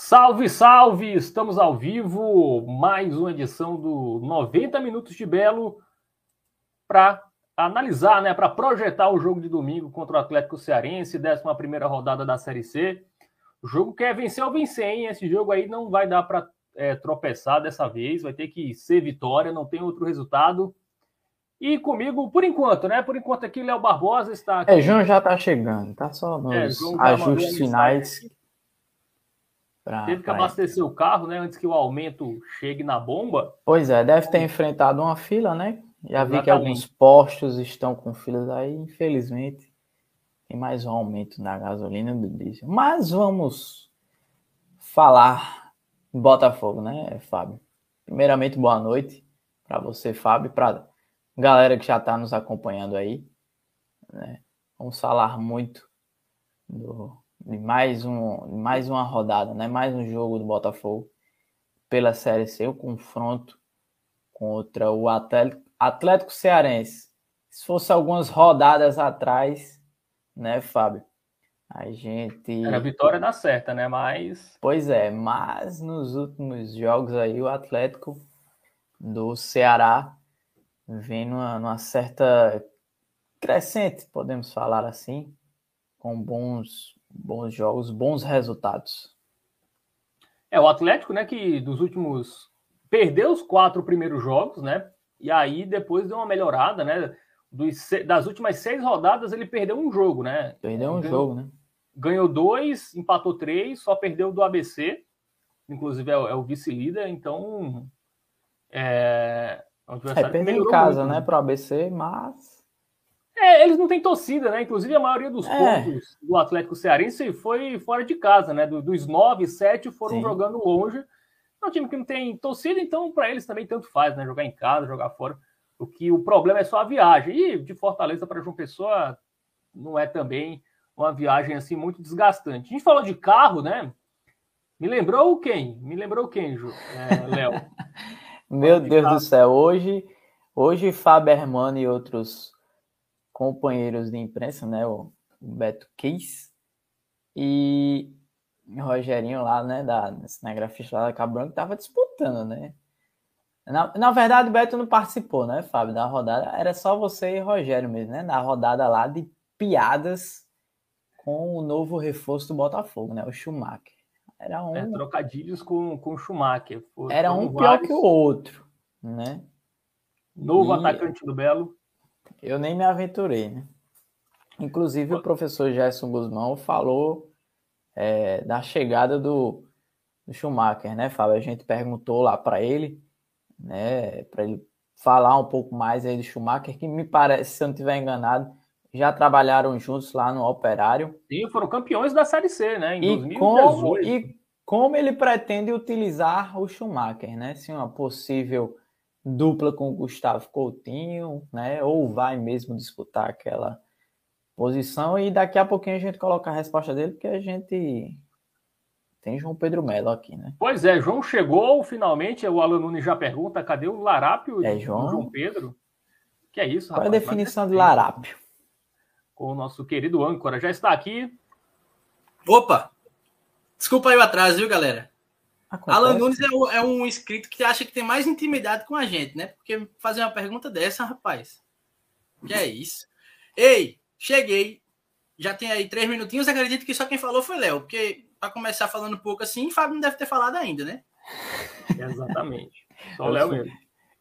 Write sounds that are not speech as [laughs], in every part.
Salve, salve! Estamos ao vivo, mais uma edição do 90 Minutos de Belo para analisar, né, para projetar o jogo de domingo contra o Atlético Cearense, 11 rodada da Série C. O jogo quer vencer ou vencer, hein? Esse jogo aí não vai dar para é, tropeçar dessa vez, vai ter que ser vitória, não tem outro resultado. E comigo, por enquanto, né? Por enquanto aqui, Léo Barbosa está aqui. É, João já está chegando, tá só nos é, ajustes finais. Pra, Teve que abastecer o carro, né? Antes que o aumento chegue na bomba. Pois é, deve ter enfrentado uma fila, né? Já Exatamente. vi que alguns postos estão com filas aí, infelizmente. Tem mais um aumento na gasolina do diesel. Mas vamos falar Botafogo, né, Fábio? Primeiramente, boa noite para você, Fábio, para galera que já está nos acompanhando aí. Né? Vamos falar muito do, de mais, um, mais uma rodada, né? mais um jogo do Botafogo pela Série C, o confronto contra o Atlético, Atlético Cearense. Se fosse algumas rodadas atrás, né, Fábio? A gente. Era a vitória da certa, né? Mas. Pois é, mas nos últimos jogos aí, o Atlético do Ceará vem numa, numa certa crescente, podemos falar assim, com bons bons jogos, bons resultados. É, o Atlético, né, que dos últimos. perdeu os quatro primeiros jogos, né? E aí depois deu uma melhorada, né? Dos, das últimas seis rodadas ele perdeu um jogo, né? Perdeu um ganhou, jogo, né? Ganhou dois, empatou três, só perdeu do ABC, inclusive é, é o vice-líder, então. É, é, é perdeu em casa, muito, né, né? para o ABC, mas é, eles não têm torcida, né? Inclusive, a maioria dos é. pontos do Atlético Cearense foi fora de casa, né? dos nove, sete foram Sim. jogando longe. É um time que não tem torcida, então para eles também tanto faz, né? Jogar em casa, jogar fora. O que o problema é só a viagem. E de Fortaleza para João Pessoa não é também uma viagem assim muito desgastante. A gente falou de carro, né? Me lembrou quem? Me lembrou quem, Ju? É, Léo? [laughs] Meu Deus carro. do céu, hoje, hoje Fábio Hermano e outros companheiros de imprensa, né? O Beto Keis e o Rogerinho lá, né? Da cinegrafista lá da Cabranco, tava disputando, né? Na, na verdade, o Beto não participou, né, Fábio, da rodada. Era só você e Rogério mesmo, né? Na rodada lá de piadas com o novo reforço do Botafogo, né? O Schumacher. Era um. É, trocadilhos com, com o Schumacher. Era um pior vários... que o outro, né? Novo e... atacante do Belo. Eu nem me aventurei, né? Inclusive, o professor Gerson Guzmão falou é, da chegada do, do, Schumacher, né, Fábio? A gente perguntou lá para ele, né, para ele falar um pouco mais aí do Schumacher, que me parece, se eu não estiver enganado, já trabalharam juntos lá no Operário. Sim, foram campeões da Série C, né, em e 2018. Como, e como ele pretende utilizar o Schumacher, né? Se uma possível dupla com o Gustavo Coutinho, né? Ou vai mesmo disputar aquela posição e daqui a pouquinho a gente coloca a resposta dele, porque a gente tem João Pedro Melo aqui, né? Pois é, João chegou finalmente, o Alan Nunes já pergunta, cadê o larápio é, João... João Pedro? Que é isso, Qual rapaz? Qual a definição de larápio? Com o nosso querido âncora, já está aqui. Opa! Desculpa aí o atraso, viu, galera? Acontece. Alan Nunes é, é, um inscrito que acha que tem mais intimidade com a gente, né? Porque fazer uma pergunta dessa, rapaz. Que é isso? Ei, cheguei. Já tem aí três minutinhos. Acredito que só quem falou foi Léo. Porque para começar falando pouco assim, Fábio não deve ter falado ainda, né? [laughs] Exatamente. Só o Léo mesmo.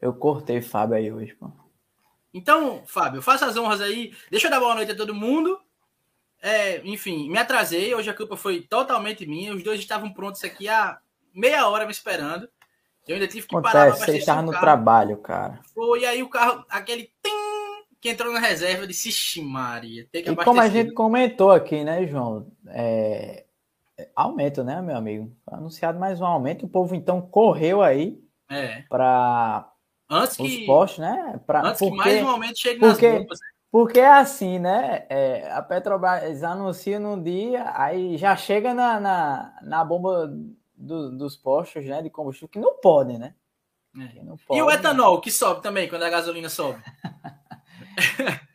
Eu cortei Fábio aí hoje, pô. Então, Fábio, faça as honras aí. Deixa eu dar boa noite a todo mundo. É, enfim, me atrasei. Hoje a culpa foi totalmente minha. Os dois estavam prontos aqui há meia hora me esperando. Eu ainda tive que Acontece, parar para Você estava no carro. trabalho, cara. Foi, aí o carro, aquele tim, que entrou na reserva, eu disse, Ixi, Maria, tem que E como a gente comentou aqui, né, João? É... Aumento, né, meu amigo? Foi anunciado mais um aumento. O povo então correu aí é. para antes os que, postos, né? Pra, antes porque, que mais um aumento chegue nas porque, bombas. Né? Porque é assim, né? É, a Petrobras anuncia num dia, aí já chega na, na, na bomba do, dos postos né, de combustível que não podem, né? É. Não pode, e o etanol, que sobe também quando a gasolina sobe. [laughs]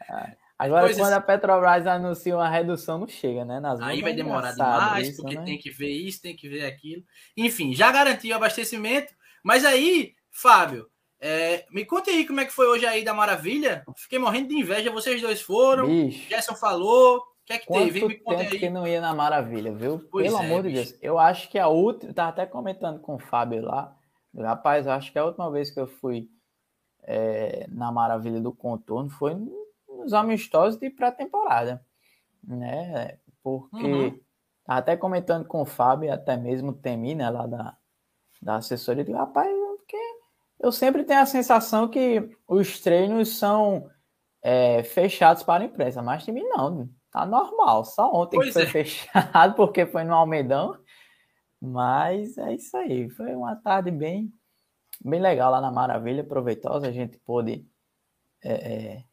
Agora, pois quando é. a Petrobras anuncia uma redução, não chega, né? Nas Aí vai demorar demais, isso, porque né? tem que ver isso, tem que ver aquilo. Enfim, já garantiu o abastecimento. Mas aí, Fábio, é, me conta aí como é que foi hoje aí da Maravilha. Fiquei morrendo de inveja, vocês dois foram. Bicho, Gerson falou. O que é que Quanto teve? Tempo que não ia na Maravilha, viu? Pois Pelo é, amor de Deus. Eu acho que a última. Tava até comentando com o Fábio lá. Rapaz, eu acho que a última vez que eu fui é, na Maravilha do Contorno foi nos amistosos de pré-temporada, né? Porque uhum. até comentando com o Fábio, até mesmo o Temi, né, lá da, da assessoria, de rapaz, porque eu sempre tenho a sensação que os treinos são é, fechados para a imprensa, mas time não, tá normal. Só ontem pois que foi é. fechado [laughs] porque foi no Almedão, mas é isso aí. Foi uma tarde bem, bem legal lá na Maravilha, proveitosa. A gente pôde é, é,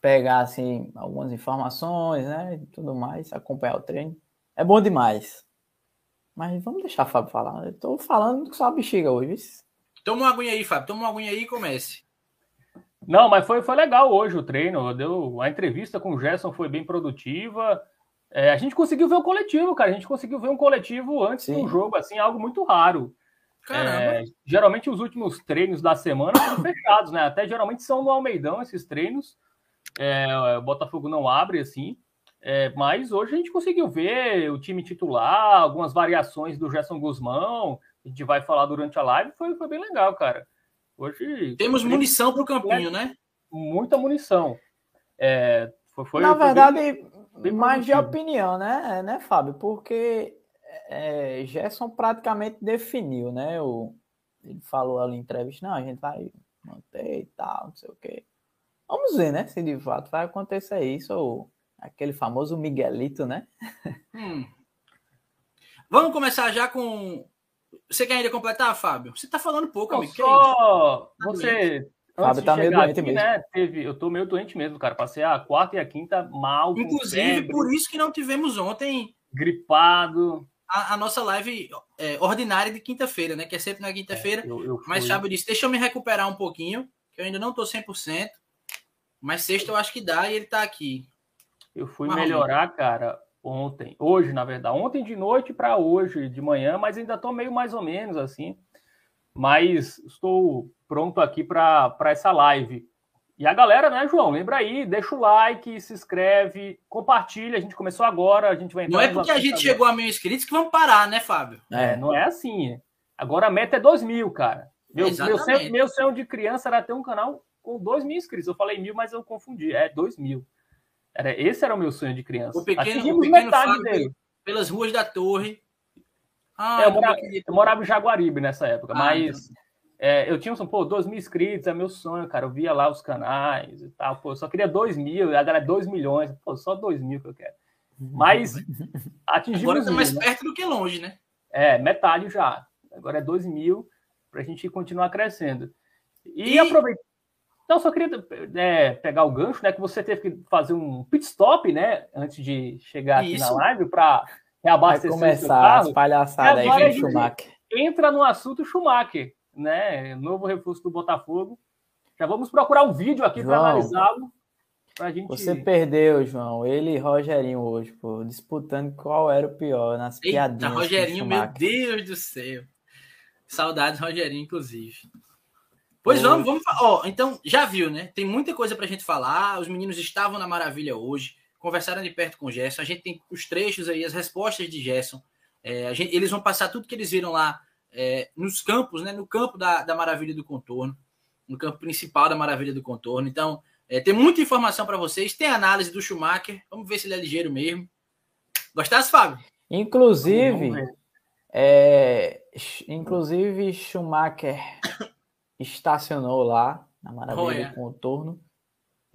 pegar assim algumas informações, né, e tudo mais, acompanhar o treino. É bom demais. Mas vamos deixar o Fábio falar. Eu tô falando só a bexiga hoje. Toma uma aguinha aí, Fábio. Toma uma aguinha aí e comece. Não, mas foi, foi legal hoje o treino. Deu, a entrevista com o Gerson foi bem produtiva. É, a gente conseguiu ver o coletivo, cara. A gente conseguiu ver um coletivo antes Sim. do jogo, assim, algo muito raro. É, geralmente os últimos treinos da semana são fechados, né? Até geralmente são no Almeidão esses treinos. É, o Botafogo não abre assim. É, mas hoje a gente conseguiu ver o time titular, algumas variações do Gerson Guzmão. A gente vai falar durante a live. Foi, foi bem legal, cara. Hoje. Temos munição para o campinho, né? Muita munição. É, foi, foi, Na verdade, bem, bem mais de opinião, né, né, Fábio? Porque é, Gerson praticamente definiu, né? O, ele falou ali em entrevista: não, a gente vai manter e tal, não sei o quê. Vamos ver, né? Se de fato vai acontecer isso, ou aquele famoso Miguelito, né? Hum. Vamos começar já com. Você quer ainda completar, Fábio? Você tá falando pouco, Não, amigo. Só é você. Fábio tá meio doente aqui, mesmo. Né, teve, eu tô meio doente mesmo, cara. Passei a quarta e a quinta mal. Inclusive, por isso que não tivemos ontem. Gripado. A, a nossa live é, ordinária de quinta-feira, né? Que é sempre na quinta-feira. É, Mas Fábio disse: deixa eu me recuperar um pouquinho, que eu ainda não tô 100%. Mas sexta eu acho que dá e ele tá aqui. Eu fui melhorar, cara, ontem. Hoje, na verdade. Ontem de noite para hoje de manhã, mas ainda tô meio mais ou menos assim. Mas estou pronto aqui para essa live. E a galera, né, João? Lembra aí, deixa o like, se inscreve, compartilha. A gente começou agora, a gente vai entrar. Não é porque a gente chegou a mil inscritos que vamos parar, né, Fábio? É, não é assim. Agora a meta é 2 mil, cara. Meu, meu, sonho, meu sonho de criança era ter um canal com 2 mil inscritos. Eu falei mil, mas eu confundi. É 2 mil. Era, esse era o meu sonho de criança. O pequeno, o pequeno Fábio dele. pelas ruas da torre. Ah, é, eu, morava, eu, morava, em Jaguaribe nessa época, ah, mas então. é, eu tinha um, pô, 2 mil inscritos, é meu sonho, cara. Eu via lá os canais e tal. Pô, eu só queria 2 mil, agora é 2 milhões. Pô, só 2 mil que eu quero. Mas [laughs] atingimos. Agora tá mais né? perto do que longe, né? É, metade já. Agora é 2 mil para a gente continuar crescendo. E, e... aproveitar. Então, só queria é, pegar o gancho, né? Que você teve que fazer um pit stop, né? Antes de chegar aqui Isso. na live para reabastecer Vai começar as palhaçadas aí com o Schumacher. Entra no assunto Schumacher, né? Novo reforço do Botafogo. Já vamos procurar um vídeo aqui para analisá-lo. Gente... Você perdeu, João. Ele e Rogerinho hoje, pô, disputando qual era o pior nas Eita, piadinhas. Rogerinho, meu Deus do céu. Saudades, Rogerinho, inclusive. Pois vamos, vamos. Ó, então, já viu, né? Tem muita coisa pra gente falar. Os meninos estavam na maravilha hoje, conversaram de perto com o Gerson. A gente tem os trechos aí, as respostas de Gerson. É, gente, eles vão passar tudo que eles viram lá é, nos campos, né? No campo da, da Maravilha do Contorno, no campo principal da Maravilha do Contorno. Então, é, tem muita informação para vocês. Tem análise do Schumacher. Vamos ver se ele é ligeiro mesmo. Gostasse, Fábio? Inclusive, é, inclusive Schumacher estacionou lá na Maravilha do Contorno.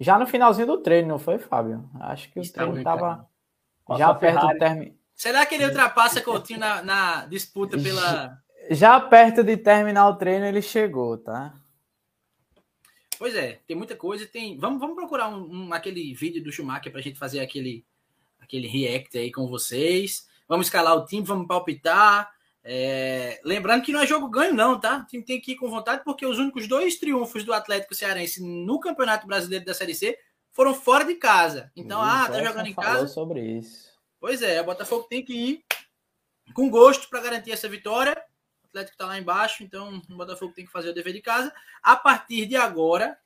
Já no finalzinho do treino, não foi, Fábio? Acho que o Está treino estava já perto do término. Será que ele ultrapassa Coutinho na, na disputa pela. Já perto de terminar o treino, ele chegou, tá? Pois é, tem muita coisa. Tem, vamos, vamos procurar um, um aquele vídeo do Schumacher para a gente fazer aquele, aquele react aí com vocês. Vamos escalar o time, vamos palpitar. É, lembrando que não é jogo ganho, não, tá? O time tem que ir com vontade, porque os únicos dois triunfos do Atlético Cearense no Campeonato Brasileiro da Série C foram fora de casa. Então, isso, ah, tá jogando em casa. sobre isso. Pois é, o Botafogo tem que ir com gosto para garantir essa vitória. O Atlético está lá embaixo, então o Botafogo tem que fazer o dever de casa. A partir de agora,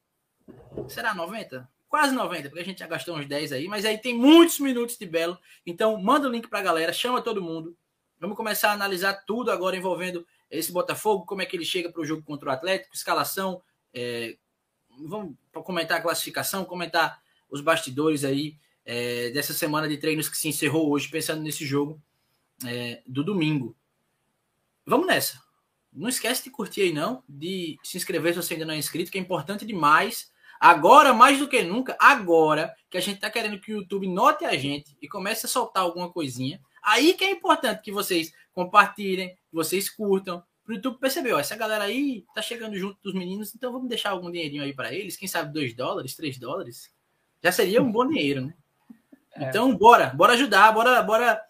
será 90? Quase 90, porque a gente já gastou uns 10 aí, mas aí tem muitos minutos de belo. Então, manda o link para a galera, chama todo mundo. Vamos começar a analisar tudo agora envolvendo esse Botafogo, como é que ele chega para o jogo contra o Atlético, escalação. É... Vamos comentar a classificação, comentar os bastidores aí é, dessa semana de treinos que se encerrou hoje, pensando nesse jogo é, do domingo. Vamos nessa. Não esquece de curtir aí, não, de se inscrever se você ainda não é inscrito, que é importante demais. Agora, mais do que nunca, agora que a gente está querendo que o YouTube note a gente e comece a soltar alguma coisinha, aí que é importante que vocês compartilhem, que vocês curtam, para o YouTube perceber, ó, essa galera aí tá chegando junto dos meninos, então vamos deixar algum dinheirinho aí para eles, quem sabe 2 dólares, 3 dólares, já seria um bom dinheiro, né? É. Então, bora, bora ajudar, bora, bora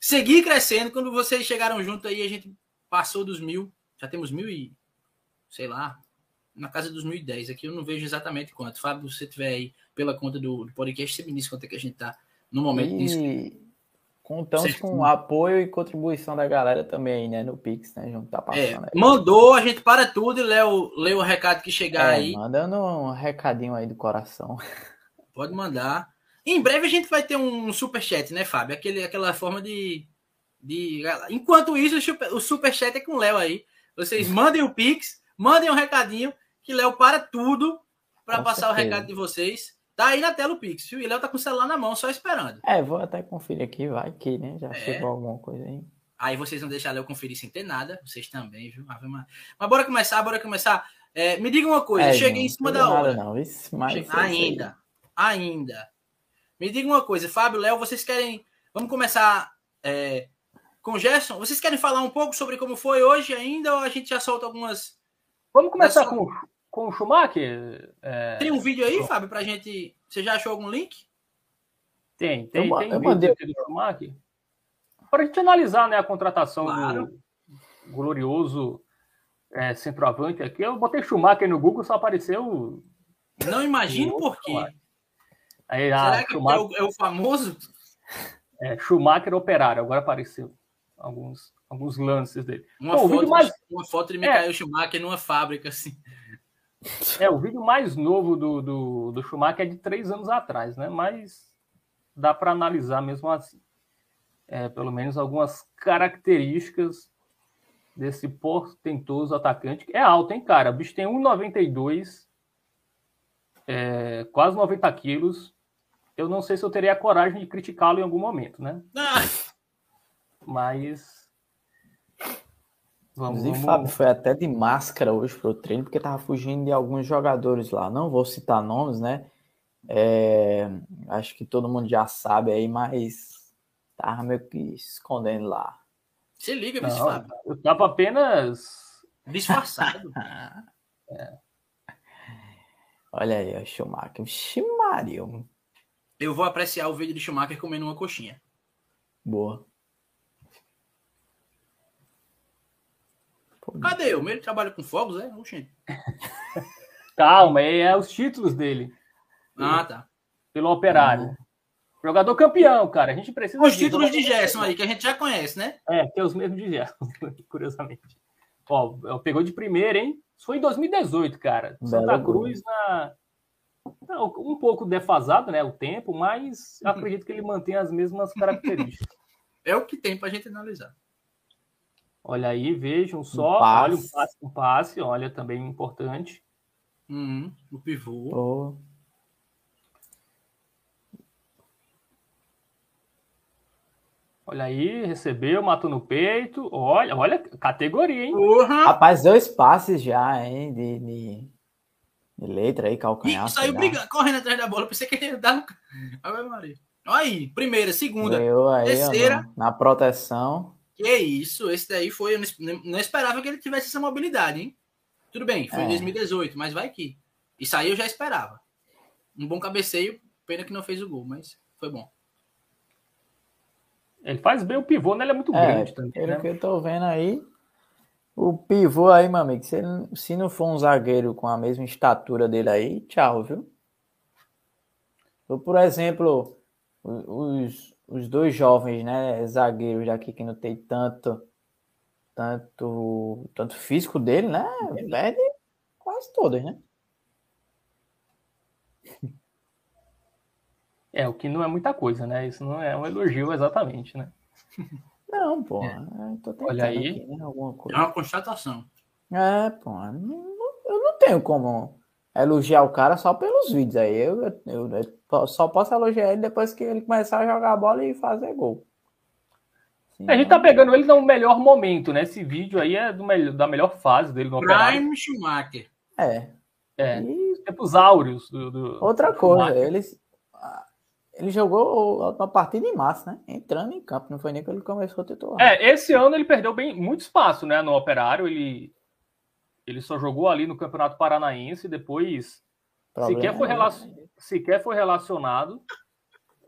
seguir crescendo. Quando vocês chegaram junto aí, a gente passou dos mil, já temos mil e, sei lá, na casa dos mil e dez. Aqui eu não vejo exatamente quanto. Fábio, se você tiver aí pela conta do, do podcast, você me diz quanto é que a gente tá no momento e... disso. Contamos certo. com o apoio e contribuição da galera também, né? No Pix, né? Junto tá passando. É, mandou, a gente para tudo e lê o, lê o recado que chegar é, aí. Mandando um recadinho aí do coração. [laughs] Pode mandar. Em breve a gente vai ter um super chat, né, Fábio? Aquele, aquela forma de, de. Enquanto isso, o super chat é com o Léo aí. Vocês [laughs] mandem o Pix, mandem um recadinho, que Léo para tudo para passar certeza. o recado de vocês. Tá aí na tela o Pix, viu? E Léo tá com o celular na mão, só esperando. É, vou até conferir aqui, vai que, né? Já é. chegou alguma coisa aí. Aí vocês não deixar Léo conferir sem ter nada, vocês também, viu? Mas bora começar, bora começar. É, me diga uma coisa, é, cheguei não, em cima da hora. Não, isso, mas ainda, ainda. Me diga uma coisa, Fábio, Léo, vocês querem. Vamos começar é, com o Gerson? Vocês querem falar um pouco sobre como foi hoje ainda ou a gente já solta algumas. Vamos começar com, com o Schumacher? É... Tem um vídeo aí, Fábio, pra gente. Você já achou algum link? Tem, tem, eu, tem eu um mandei... vídeo do Schumacher. Para a gente analisar né, a contratação claro. do glorioso é, centroavante aqui. Eu botei Schumacher no Google, só apareceu. Não imagino por quê. Aí, ah, Será que Schumacher... é, o, é, o, famoso? É, Schumacher operário, agora apareceu alguns, alguns lances dele. Uma, Pô, foto, mais... uma foto de Michael é. Schumacher numa fábrica, assim. [laughs] É, o vídeo mais novo do, do, do Schumacher é de três anos atrás, né? Mas dá para analisar mesmo assim. É, pelo menos algumas características desse portentoso atacante. É alto, hein, cara? O bicho tem 1,92, é, quase 90 quilos eu não sei se eu teria a coragem de criticá-lo em algum momento, né? Ah. Mas. Vamos, Inclusive, vamos... Fábio foi até de máscara hoje pro treino, porque tava fugindo de alguns jogadores lá. Não vou citar nomes, né? É... Acho que todo mundo já sabe aí, mas tava meio que escondendo lá. Se liga, não, Fábio. Eu tava apenas disfarçado. [laughs] é. Olha aí, o Schumacher. Ximario. Eu vou apreciar o vídeo de Schumacher comendo uma coxinha. Boa. Cadê? O ele trabalha com fogos, é? Oxente. [laughs] Calma, é, é os títulos dele. Ah, tá. Pelo operário. Uhum. Jogador campeão, cara. A gente precisa. Os títulos de Gerson aí, que a gente já conhece, né? É, tem os mesmos de Gerson, [laughs] curiosamente. Ó, pegou de primeira, hein? Isso foi em 2018, cara. Santa Cruz na um pouco defasado, né, o tempo, mas uhum. acredito que ele mantém as mesmas características. [laughs] É o que tem para a gente analisar. Olha aí, vejam só. Um olha um passe, um passe, olha também importante. Uhum, o pivô. Oh. Olha aí, recebeu, matou no peito. Olha, olha, categoria, hein? Uhum. Rapaz, dois passes já, hein? De, de, de letra aí, calcanhar. E saiu brigando, correndo atrás da bola. Pensei que ele ia dar no. Olha aí, primeira, segunda, aí, terceira. na proteção. Que isso, esse daí foi. Eu não esperava que ele tivesse essa mobilidade, hein? Tudo bem, foi é. em 2018, mas vai que. Isso aí eu já esperava. Um bom cabeceio, pena que não fez o gol, mas foi bom. Ele faz bem o pivô, né? Ele é muito é, grande também. Pelo né? que eu tô vendo aí, o pivô aí, meu amigo, se, ele, se não for um zagueiro com a mesma estatura dele aí, tchau, viu? por exemplo, os, os dois jovens, né, zagueiros daqui que não tem tanto tanto tanto físico dele, né? Perde quase todas, né? É, o que não é muita coisa, né? Isso não é um elogio exatamente, né? Não, pô. É. Olha aí. Aqui, né, é uma constatação. É, pô. Eu não tenho como elogiar o cara só pelos vídeos aí. Eu, eu, eu, só posso elogiar ele depois que ele começar a jogar bola e fazer gol. Sim, a gente tá pegando ele no melhor momento, né? Esse vídeo aí é do melhor, da melhor fase dele no Prime Schumacher. É. É. E... Tempos áureos. Do, do, Outra do coisa, ele, ele jogou uma partida em massa, né? Entrando em campo, não foi nem que ele começou a titular. É, esse ano ele perdeu bem muito espaço, né? No Operário, ele ele só jogou ali no Campeonato Paranaense, depois sequer foi, relacion... sequer foi relacionado.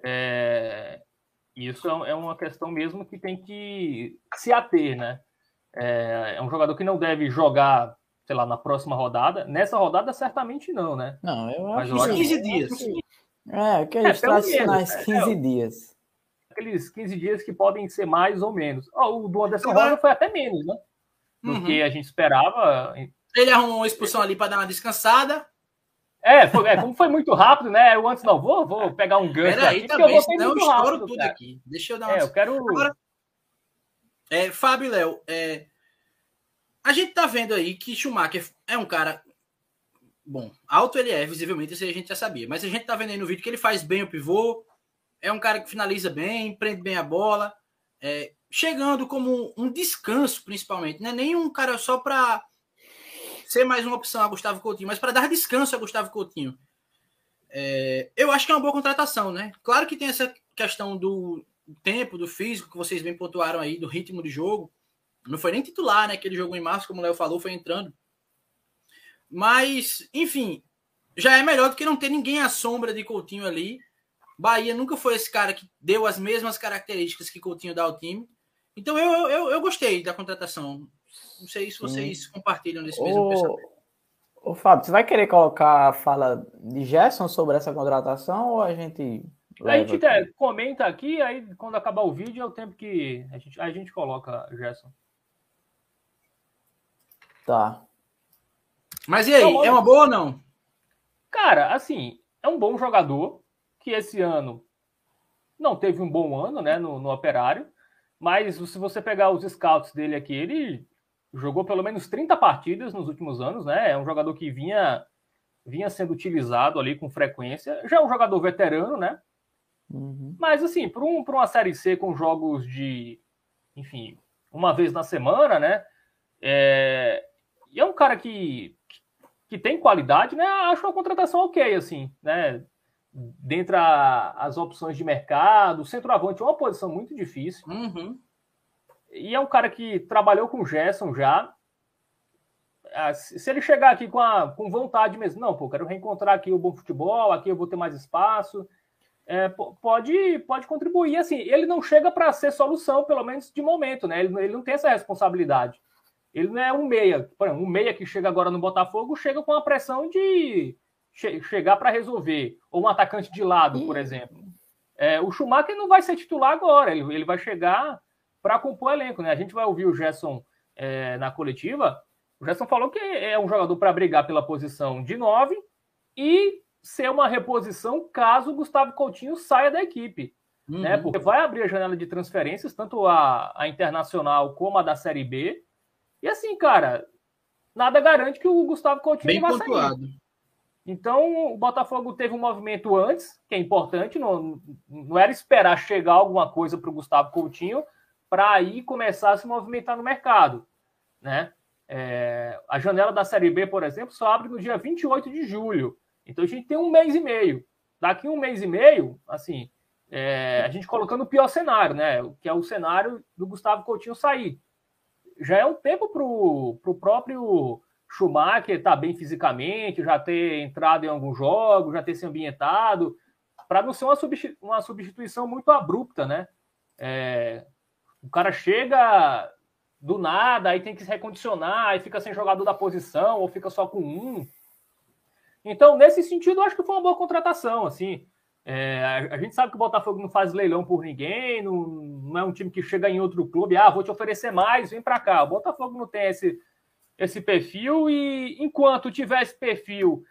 É... Isso é, é uma questão mesmo que tem que se ater, né? É, é um jogador que não deve jogar, sei lá, na próxima rodada. Nessa rodada, certamente não, né? Não, eu acho Mas, que 15 dias. É, aqueles é, tradicionais 15 é, dias. Aqueles 15 dias que podem ser mais ou menos. Oh, o do Anderson Rocha foi até menos, né? Do uhum. que a gente esperava. Ele arrumou uma expulsão ali para dar uma descansada. É, foi, é, como foi muito rápido, né? Eu antes não vou, vou pegar um gancho Pera aí, aqui, também, eu não estouro tudo cara. aqui. Deixa eu dar uma... É, eu quero... Agora, é, Fábio Léo, é, a gente tá vendo aí que Schumacher é um cara bom, alto ele é, visivelmente, isso a gente já sabia, mas a gente tá vendo aí no vídeo que ele faz bem o pivô, é um cara que finaliza bem, prende bem a bola, é, chegando como um descanso, principalmente. Não é nem um cara só para ser mais uma opção a Gustavo Coutinho, mas para dar descanso a Gustavo Coutinho. É, eu acho que é uma boa contratação, né? Claro que tem essa questão do tempo, do físico, que vocês bem pontuaram aí, do ritmo de jogo. Não foi nem titular, né? Que ele jogou em março, como o Léo falou, foi entrando. Mas, enfim, já é melhor do que não ter ninguém à sombra de Coutinho ali. Bahia nunca foi esse cara que deu as mesmas características que Coutinho dá ao time. Então eu, eu, eu gostei da contratação. Não sei se vocês Sim. compartilham desse mesmo ô, pensamento. Ô, Fábio, você vai querer colocar a fala de Gerson sobre essa contratação ou a gente. A gente é, comenta aqui, aí quando acabar o vídeo é o tempo que a gente, a gente coloca, Gerson. Tá. Mas e aí, então, é uma boa ou não? Cara, assim, é um bom jogador que esse ano não teve um bom ano, né, no, no Operário. Mas se você pegar os scouts dele aqui, ele jogou pelo menos 30 partidas nos últimos anos, né? É um jogador que vinha, vinha sendo utilizado ali com frequência. Já é um jogador veterano, né? Uhum. Mas, assim, para um, uma Série C com jogos de, enfim, uma vez na semana, né? É, e é um cara que, que tem qualidade, né? Acho uma contratação ok, assim, né? Dentre a, as opções de mercado, o centroavante é uma posição muito difícil. Uhum. E é um cara que trabalhou com o Gerson já. Ah, se ele chegar aqui com, a, com vontade mesmo, não, pô, quero reencontrar aqui o bom futebol, aqui eu vou ter mais espaço, é, pode, pode contribuir. Assim, ele não chega para ser solução, pelo menos de momento, né? Ele, ele não tem essa responsabilidade. Ele não é um meia. Por exemplo, um meia que chega agora no Botafogo chega com a pressão de che chegar para resolver, ou um atacante de lado, por exemplo. É, o Schumacher não vai ser titular agora, ele, ele vai chegar para compor o elenco. Né? A gente vai ouvir o Gerson é, na coletiva. O Gerson falou que é um jogador para brigar pela posição de 9 e ser uma reposição caso o Gustavo Coutinho saia da equipe. Uhum. Né? Porque vai abrir a janela de transferências, tanto a, a internacional como a da Série B. E assim, cara, nada garante que o Gustavo Coutinho Bem vai pontuado. sair. Então, o Botafogo teve um movimento antes, que é importante, não, não era esperar chegar alguma coisa para o Gustavo Coutinho para aí começar a se movimentar no mercado. Né? É, a janela da Série B, por exemplo, só abre no dia 28 de julho. Então, a gente tem um mês e meio. Daqui um mês e meio, assim, é, a gente colocando o pior cenário, né? que é o cenário do Gustavo Coutinho sair. Já é um tempo para o próprio Schumacher está bem fisicamente, já ter entrado em alguns jogos, já ter se ambientado, para não ser uma, uma, substituição muito abrupta, né? É, o cara chega do nada, aí tem que se recondicionar, aí fica sem jogador da posição, ou fica só com um. Então, nesse sentido, eu acho que foi uma boa contratação, assim. É, a, gente sabe que o Botafogo não faz leilão por ninguém, não, não, é um time que chega em outro clube, ah, vou te oferecer mais, vem para cá. O Botafogo não tem esse, esse perfil e enquanto tiver esse perfil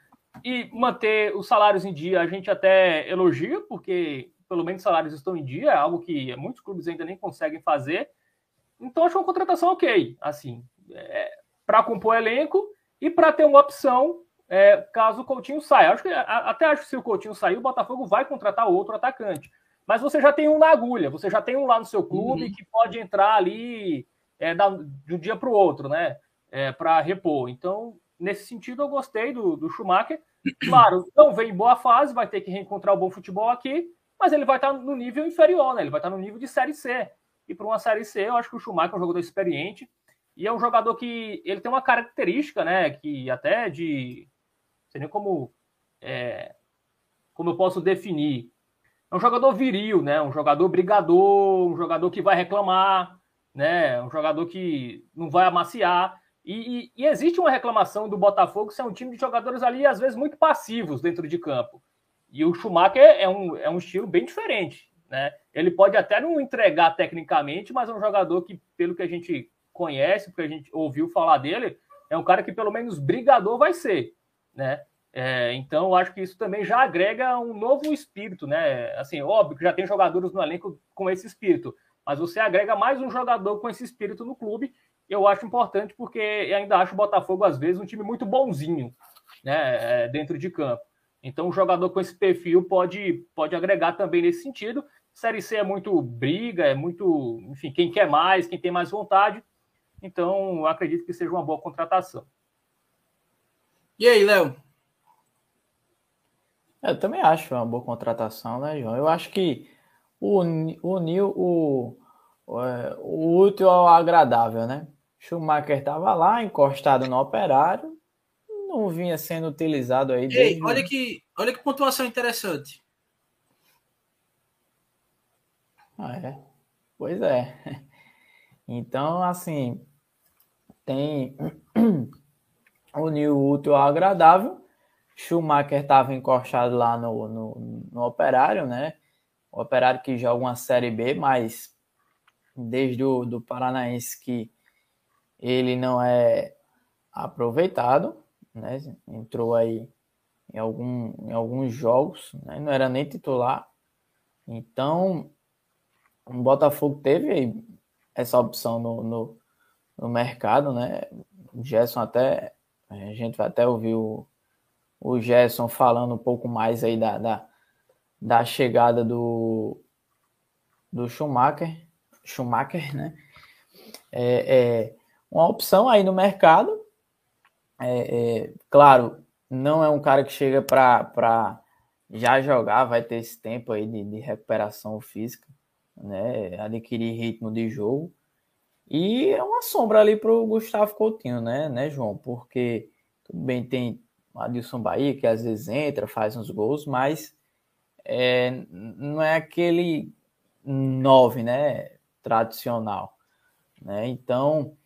e manter os salários em dia, a gente até elogia, porque pelo menos os salários estão em dia, é algo que muitos clubes ainda nem conseguem fazer. Então acho uma contratação ok, assim, é, para compor elenco e para ter uma opção é, caso o Coutinho saia. Acho que, até acho que se o Coutinho sair, o Botafogo vai contratar outro atacante. Mas você já tem um na agulha, você já tem um lá no seu clube uhum. que pode entrar ali é, da, de um dia para o outro, né? É, para repor. Então, nesse sentido, eu gostei do, do Schumacher. Claro, não vem em boa fase, vai ter que reencontrar o bom futebol aqui, mas ele vai estar no nível inferior, né? Ele vai estar no nível de Série C. E para uma Série C, eu acho que o Schumacher é um jogador experiente e é um jogador que ele tem uma característica, né? Que até de sei nem como, é, como eu posso definir. É um jogador viril, né? Um jogador brigador, um jogador que vai reclamar, né? Um jogador que não vai amaciar. E, e, e, existe uma reclamação do Botafogo ser um time de jogadores ali, às vezes, muito passivos dentro de campo. E o Schumacher é um, é um estilo bem diferente. Né? Ele pode até não entregar tecnicamente, mas é um jogador que, pelo que a gente conhece, porque a gente ouviu falar dele, é um cara que pelo menos brigador vai ser né? É, então, acho que isso também já agrega um novo espírito, né? Assim, óbvio que já tem jogadores no elenco com esse espírito, mas você agrega mais um jogador com esse espírito no clube. Eu acho importante porque ainda acho o Botafogo, às vezes, um time muito bonzinho, né? É, dentro de campo. Então, um jogador com esse perfil pode, pode agregar também nesse sentido. Série C é muito briga, é muito, enfim, quem quer mais, quem tem mais vontade. Então, eu acredito que seja uma boa contratação. E aí, Léo? Eu também acho uma boa contratação, né, João? Eu acho que o, uniu o, o, é, o útil ao agradável, né? Schumacher estava lá, encostado no operário, não vinha sendo utilizado aí. Ei, olha que, olha que pontuação interessante. Ah, é. Pois é. Então, assim, tem uniu o útil ao agradável. Schumacher estava encostado lá no, no, no, Operário, né? O Operário que joga uma Série B, mas desde o do Paranaense que ele não é aproveitado, né? Entrou aí em, algum, em alguns jogos, né? não era nem titular. Então, o Botafogo teve essa opção no, no, no mercado, né? O Gerson até a gente vai até ouvir o, o Gerson falando um pouco mais aí da, da, da chegada do, do Schumacher, Schumacher, né? É, é uma opção aí no mercado. É, é, claro, não é um cara que chega para já jogar, vai ter esse tempo aí de, de recuperação física, né? Adquirir ritmo de jogo. E é uma sombra ali para o Gustavo Coutinho, né, né, João? Porque tudo bem, tem o Adilson Bahia, que às vezes entra, faz uns gols, mas é, não é aquele nove, né, tradicional. Né? Então,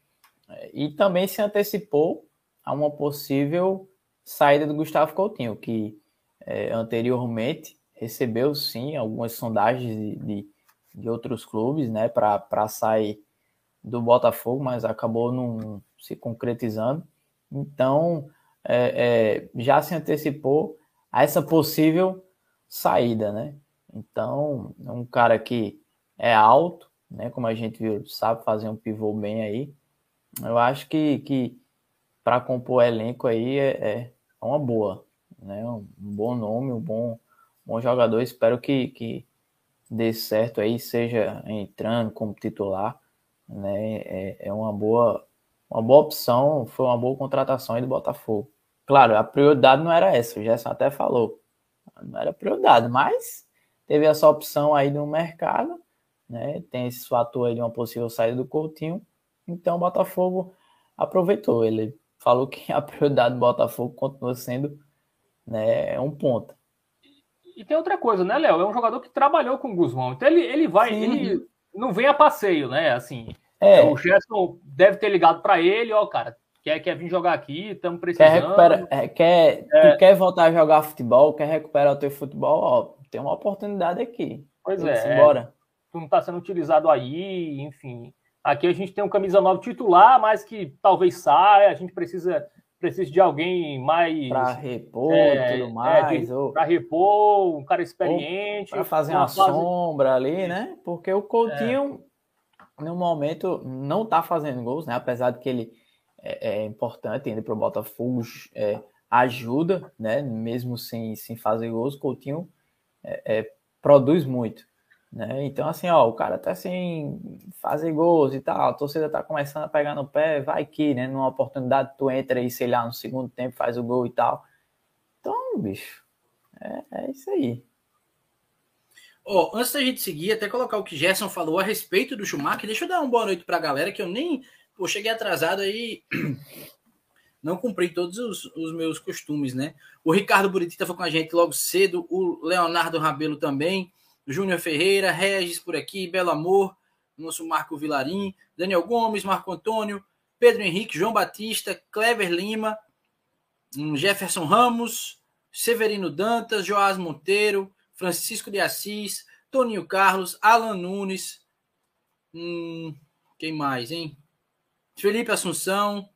e também se antecipou a uma possível saída do Gustavo Coutinho, que é, anteriormente recebeu sim algumas sondagens de, de, de outros clubes né, para sair do Botafogo, mas acabou não se concretizando. Então, é, é, já se antecipou a essa possível saída, né? Então, é um cara que é alto, né? Como a gente viu, sabe fazer um pivô bem aí. Eu acho que, que para compor elenco aí é, é, uma boa, né? Um, bom nome, um bom, bom jogador. Espero que, que dê certo aí, seja entrando como titular né? É, é uma boa uma boa opção, foi uma boa contratação aí do Botafogo. Claro, a prioridade não era essa, o Gerson até falou. Não era prioridade, mas teve essa opção aí no mercado, né? Tem esse fator aí de uma possível saída do Coutinho. Então o Botafogo aproveitou. Ele falou que a prioridade do Botafogo continua sendo né, um ponto. E tem outra coisa, né, Léo? É um jogador que trabalhou com o Guzmão. Então ele, ele vai, Sim. ele não vem a passeio, né? Assim, é. o Gerson deve ter ligado para ele, ó, cara, quer, quer vir jogar aqui, estamos precisando. Quer, recupera, é, quer, é. Tu quer voltar a jogar futebol, quer recuperar o teu futebol, ó, tem uma oportunidade aqui. Pois é. Embora. É, não está sendo utilizado aí, enfim. Aqui a gente tem um camisa 9 titular, mas que talvez saia, a gente precisa precisa de alguém mais. Para repor é, tudo mais. É, para repor, um cara experiente. Para fazer uma, fase... sombra ali, né? Porque o Coutinho, é. no momento, não está fazendo gols, né? Apesar de que ele é, é importante ainda para o Botafogo, é, ajuda, né? Mesmo sem, sem fazer gols, o Coutinho é, é, produz muito. Né? Então, assim, ó, o cara tá sem fazer gols e tal, a torcida tá começando a pegar no pé, vai que, né? Numa oportunidade, tu entra aí, sei lá, no segundo tempo, faz o gol e tal. Então, bicho, é, é isso aí. Oh, antes da gente seguir, até colocar o que Gerson falou a respeito do Schumacher, deixa eu dar uma boa noite pra galera, que eu nem. Pô, cheguei atrasado aí. [clears throat] Não cumpri todos os, os meus costumes, né? O Ricardo Buritita foi com a gente logo cedo, o Leonardo Rabelo também. Júnior Ferreira, Regis por aqui, Belo Amor, nosso Marco Vilarim, Daniel Gomes, Marco Antônio, Pedro Henrique, João Batista, Clever Lima, hum, Jefferson Ramos, Severino Dantas, Joás Monteiro, Francisco de Assis, Toninho Carlos, Alan Nunes, hum, quem mais, hein? Felipe Assunção,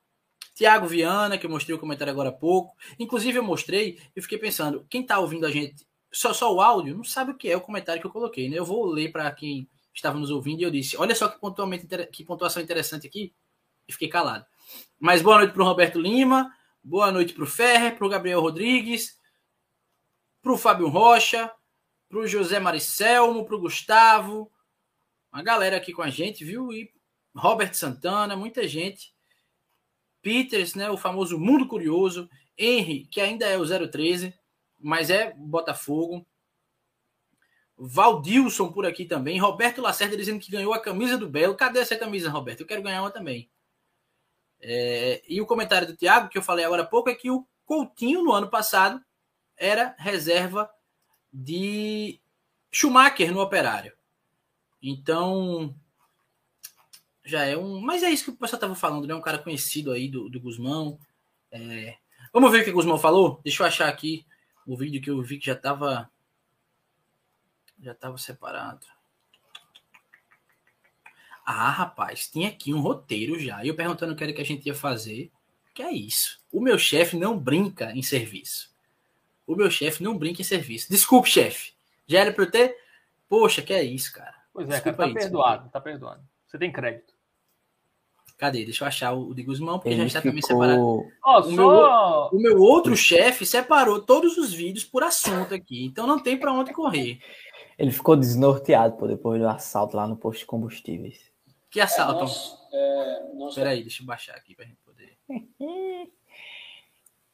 Tiago Viana, que eu mostrei o comentário agora há pouco. Inclusive, eu mostrei e fiquei pensando, quem está ouvindo a gente só, só o áudio, não sabe o que é o comentário que eu coloquei, né? Eu vou ler para quem estava nos ouvindo e eu disse: olha só que, pontualmente, que pontuação interessante aqui, e fiquei calado. Mas boa noite para o Roberto Lima, boa noite para o Ferrer, para o Gabriel Rodrigues, para o Fábio Rocha, para o José Maricelmo, para o Gustavo, uma galera aqui com a gente, viu? E Robert Santana, muita gente. Peters, né, o famoso Mundo Curioso, Henry, que ainda é o 013 mas é Botafogo. Valdilson por aqui também. Roberto Lacerda dizendo que ganhou a camisa do Belo. Cadê essa camisa, Roberto? Eu quero ganhar uma também. É, e o comentário do Thiago, que eu falei agora há pouco, é que o Coutinho, no ano passado, era reserva de Schumacher no Operário. Então, já é um. Mas é isso que o pessoal estava falando, né? Um cara conhecido aí do, do Guzmão. É... Vamos ver o que o Guzmão falou? Deixa eu achar aqui o vídeo que eu vi que já estava já estava separado. Ah, rapaz, tinha aqui um roteiro já. E eu perguntando o que era que a gente ia fazer. Que é isso? O meu chefe não brinca em serviço. O meu chefe não brinca em serviço. Desculpe, chefe. Já era para eu ter. Poxa, que é isso, cara. Pois é, cara, tá aí, perdoado, tá perdoado. Você tem crédito. Cadê? Deixa eu achar o de Guzmão, porque Ele já está ficou... também separado. Oh, o, só... meu, o meu outro chefe separou todos os vídeos por assunto aqui, então não tem para onde correr. Ele ficou desnorteado pô, depois do assalto lá no posto de combustíveis. Que assalto? É, nós, é, nós... Peraí, deixa eu baixar aqui para gente poder. [laughs]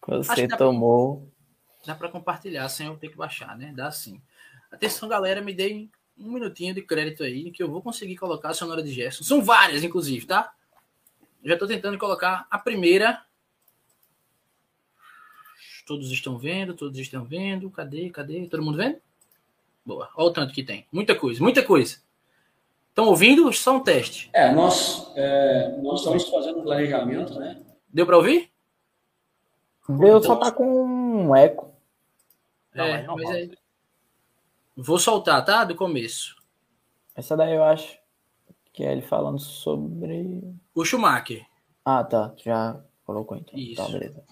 Você tomou. Dá para compartilhar sem eu ter que baixar, né? Dá sim. Atenção, galera, me deem um minutinho de crédito aí que eu vou conseguir colocar a sonora de Gerson. São várias, inclusive, tá? Já estou tentando colocar a primeira. Todos estão vendo, todos estão vendo. Cadê, cadê? Todo mundo vendo? Boa. Olha o tanto que tem. Muita coisa, muita coisa. Estão ouvindo? Só um teste. É, nós, é, nós estamos fazendo um planejamento, né? Deu para ouvir? Deu, então, só tá com um eco. É, não, mas aí. Vou soltar, tá? Do começo. Essa daí eu acho que é ele falando sobre. O Schumacher. Ah, tá. Já colocou então. Isso. Tá, beleza.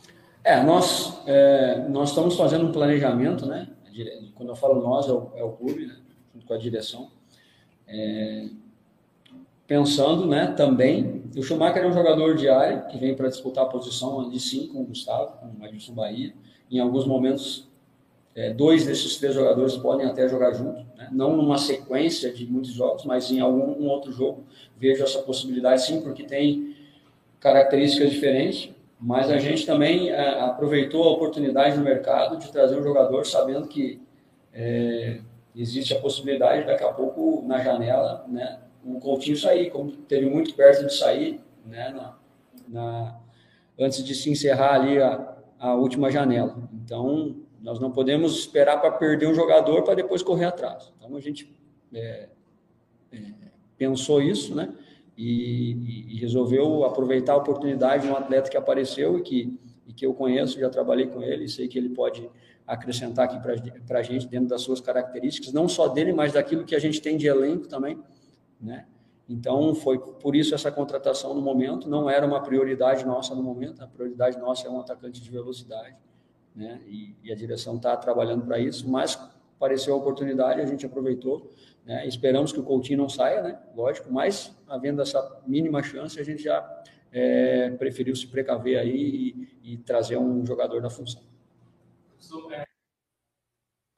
É, nós, é, nós estamos fazendo um planejamento, né? Quando eu falo nós, é o, é o clube, né? junto com a direção. É, pensando né, também, o Schumacher é um jogador de área que vem para disputar a posição ali sim com o Gustavo, com o Adilson Bahia. Em alguns momentos é, dois desses três jogadores podem até jogar junto, né? não numa sequência de muitos jogos, mas em algum um outro jogo vejo essa possibilidade sim, porque tem características diferentes. Mas a gente também é, aproveitou a oportunidade no mercado de trazer um jogador sabendo que é, existe a possibilidade daqui a pouco na janela, né, um Coutinho sair, como teve muito perto de sair, né, na, na, antes de se encerrar ali a, a última janela. Então nós não podemos esperar para perder um jogador para depois correr atrás. Então a gente é, é, pensou isso, né? E, e, resolveu aproveitar a oportunidade de um atleta que apareceu e que que eu conheço, já trabalhei com ele, sei que ele pode acrescentar aqui para a gente dentro das suas características, não só dele, mas daquilo que a gente tem de elenco também, né? Então, foi por isso essa contratação no momento, não era uma prioridade nossa no momento, a prioridade nossa é um atacante de velocidade, né? E, e a direção está trabalhando para isso, mas apareceu a oportunidade, a gente aproveitou, né? Esperamos que o Coutinho não saia, né? Lógico, mas havendo essa mínima chance, a gente já é, preferiu se precaver aí e, e trazer um jogador da função.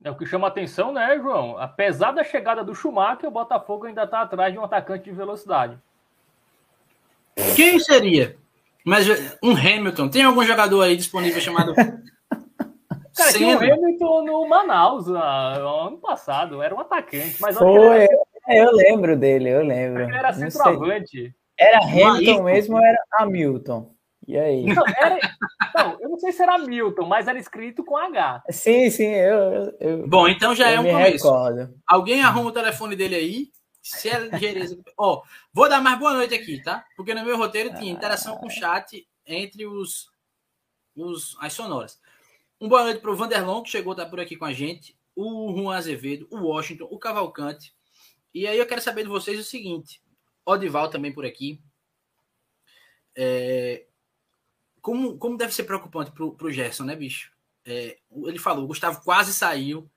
É o que chama atenção, né, João? Apesar da chegada do Schumacher, o Botafogo ainda está atrás de um atacante de velocidade. Quem seria? Mas um Hamilton. Tem algum jogador aí disponível chamado. Cara, tinha um Hamilton no Manaus no ano passado. Era um atacante. Mas Foi, era... eu lembro dele, eu lembro. Ele era centroavante. Era Hamilton mesmo ou era Hamilton? E aí? Não, era, não, eu não sei se era Milton, mas era escrito com H. Sim, sim, eu. eu Bom, então já é um começo. Recordo. Alguém arruma o telefone dele aí. Se é ligeireza. Ó, oh, vou dar mais boa noite aqui, tá? Porque no meu roteiro tinha interação com o chat entre os, os as sonoras. Um boa noite para o Vanderlon, que chegou, tá por aqui com a gente. O Juan Azevedo, o Washington, o Cavalcante. E aí eu quero saber de vocês o seguinte: Odival também por aqui. É, como, como deve ser preocupante pro, pro Gerson, né, bicho? É, ele falou, o Gustavo quase saiu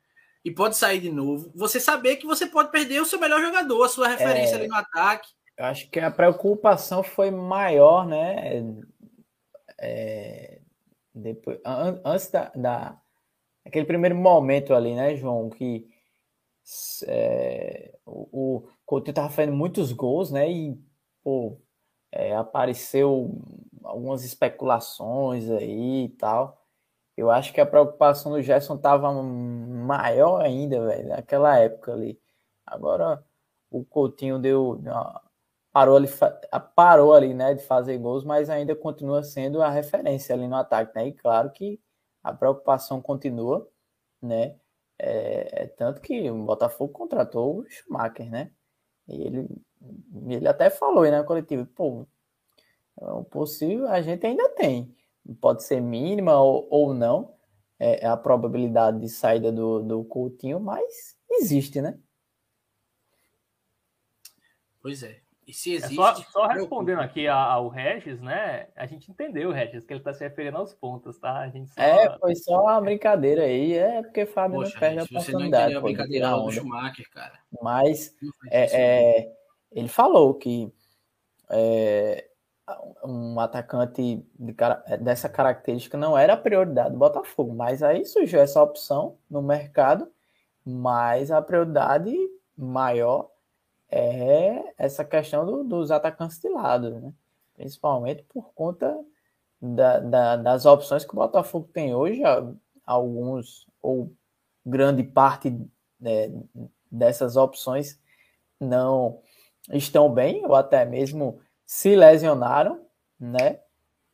e pode sair de novo. Você saber que você pode perder o seu melhor jogador, a sua referência é, ali no ataque. Eu acho que a preocupação foi maior, né? É, depois, an, antes da, da, aquele primeiro momento ali, né, João, que é, o, o Coutinho tava fazendo muitos gols, né? E pô, é, apareceu algumas especulações aí e tal. Eu acho que a preocupação do Gerson estava maior ainda, velho, naquela época ali. Agora o Coutinho deu parou ali, parou ali, né, de fazer gols, mas ainda continua sendo a referência ali no ataque, né? E claro que a preocupação continua, né? É, é tanto que o Botafogo contratou o Schumacher, né? E ele, ele até falou aí na coletiva, pô, o é possível a gente ainda tem. Pode ser mínima ou, ou não é, é, a probabilidade de saída do, do Coutinho, mas existe, né? Pois é. E se existe. É só, só, respondendo aqui ao Regis, né? A gente entendeu, Regis, que ele está se referindo aos pontos, tá? A gente só... É, foi só uma brincadeira aí. É porque Fábio Poxa, não perde gente, a oportunidade. Você não a brincadeira do Schumacher, cara. Mas é, é, ele falou que é, um atacante de, dessa característica não era a prioridade do Botafogo, mas aí surgiu essa opção no mercado, mas a prioridade maior é essa questão do, dos atacantes de lado, né? principalmente por conta da, da, das opções que o Botafogo tem hoje, alguns ou grande parte né, dessas opções não estão bem, ou até mesmo se lesionaram, né?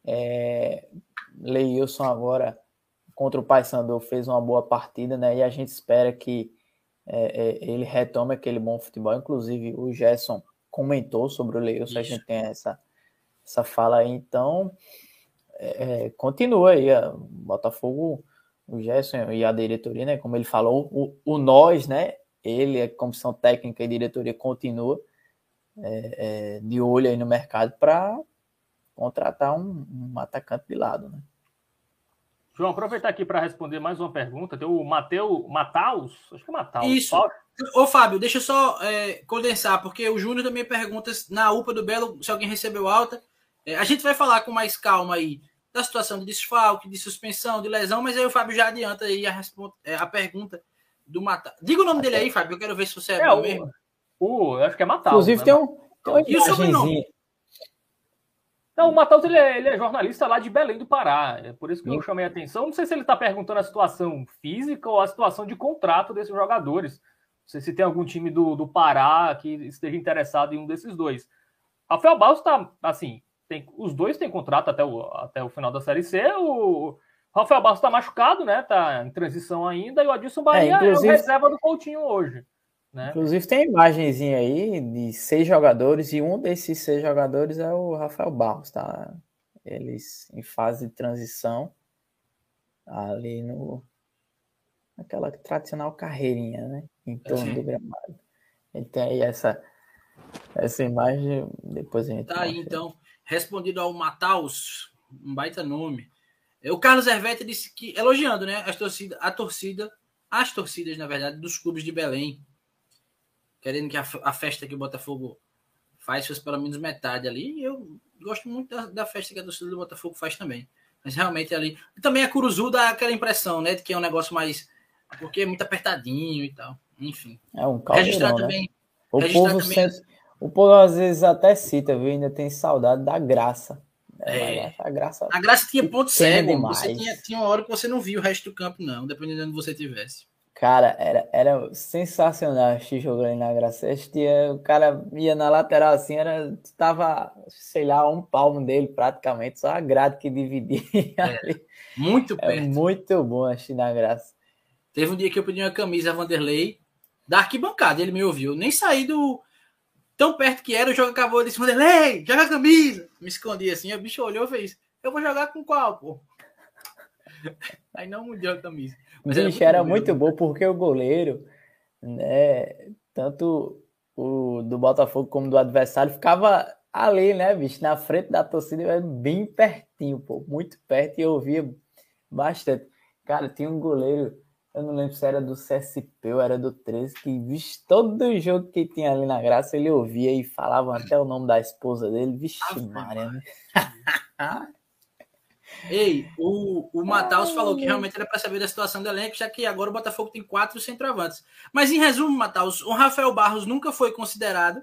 É, Leilson agora contra o Paysandu fez uma boa partida, né? E a gente espera que é, é, ele retome aquele bom futebol. Inclusive o Gerson comentou sobre o Leilson, a gente tem essa, essa fala aí. Então, é, é continua aí, o Botafogo, o Gerson e a diretoria, né? Como ele falou, o, o nós, né? Ele, a comissão técnica e diretoria continua é, é, de olho aí no mercado para contratar um, um, atacante de lado, né? João, aproveitar aqui para responder mais uma pergunta. Tem o Matheus Mataus, acho que é Mataus. Isso. Ô, Fábio, deixa eu só é, condensar, porque o Júnior também pergunta na UPA do Belo se alguém recebeu alta. É, a gente vai falar com mais calma aí da situação de desfalque, de suspensão, de lesão, mas aí o Fábio já adianta aí a, é, a pergunta do Mataus. Diga o nome dele aí, Fábio, eu quero ver se você é, é o mesmo. O, eu acho que é Mataus. Inclusive né? tem, um, tem uma imagenzinha. Não, o Matheus ele é, ele é, jornalista lá de Belém do Pará. É por isso que eu chamei a atenção. Não sei se ele está perguntando a situação física ou a situação de contrato desses jogadores. Não sei se tem algum time do, do Pará que esteja interessado em um desses dois. Rafael Barros está, assim, tem, os dois têm contrato até o, até o final da Série C. O Rafael Barros está machucado, né? Está em transição ainda. E o Adilson Bahia é, inclusive... é o reserva do Coutinho hoje. Né? Inclusive tem imagenzinha aí de seis jogadores e um desses seis jogadores é o Rafael Barros, tá? Eles em fase de transição. ali no aquela tradicional carreirinha, né? Em torno do gramado. Ele tem aí essa, essa imagem, depois a gente. Tá aí, então. Respondido ao Mataus, um baita nome. O Carlos Hervete disse que, elogiando, né? As torcida, a torcida, as torcidas, na verdade, dos clubes de Belém. Querendo que a, a festa que o Botafogo faz fosse pelo menos metade ali. E eu gosto muito da, da, festa que a torcida do Botafogo faz também. Mas realmente ali. E também a Curuzu dá aquela impressão, né? De que é um negócio mais. Porque é muito apertadinho e tal. Enfim. É um caldeirão, registrar né? também. O registrar povo também... O povo às vezes até cita, viu? Ainda tem saudade da graça. É, é. A graça. A graça tinha ponto cego. Você tinha, tinha uma hora que você não via o resto do campo, não, dependendo de onde você tivesse. Cara, era, era sensacional assistir ali na Graça. Assistia, o cara ia na lateral assim, era, tava, sei lá, um palmo dele praticamente, só a grade que dividia. [laughs] É, muito perto. É muito bom assistir na Graça. Teve um dia que eu pedi uma camisa a Vanderlei da arquibancada, ele me ouviu. Nem saí do. Tão perto que era, o jogo acabou. Ele disse: Vanderlei, joga a camisa. Me escondi assim, o bicho olhou e fez: Eu vou jogar com qual, pô? [laughs] Aí não mudou a camisa. Mas Bicho, era, muito, era muito bom porque o goleiro, né, tanto o do Botafogo como do adversário, ficava ali, né, bicho, na frente da torcida, bem pertinho, pô, muito perto e eu ouvia bastante. Cara, tinha um goleiro, eu não lembro se era do CSP ou era do 13, que, bicho, todo jogo que tinha ali na graça, ele ouvia e falava até o nome da esposa dele, vixe, Maria, né? [laughs] Ei, o, o Mataus falou que realmente era para saber da situação do elenco, já que agora o Botafogo tem quatro centroavantes. Mas em resumo, Mataus, o Rafael Barros nunca foi considerado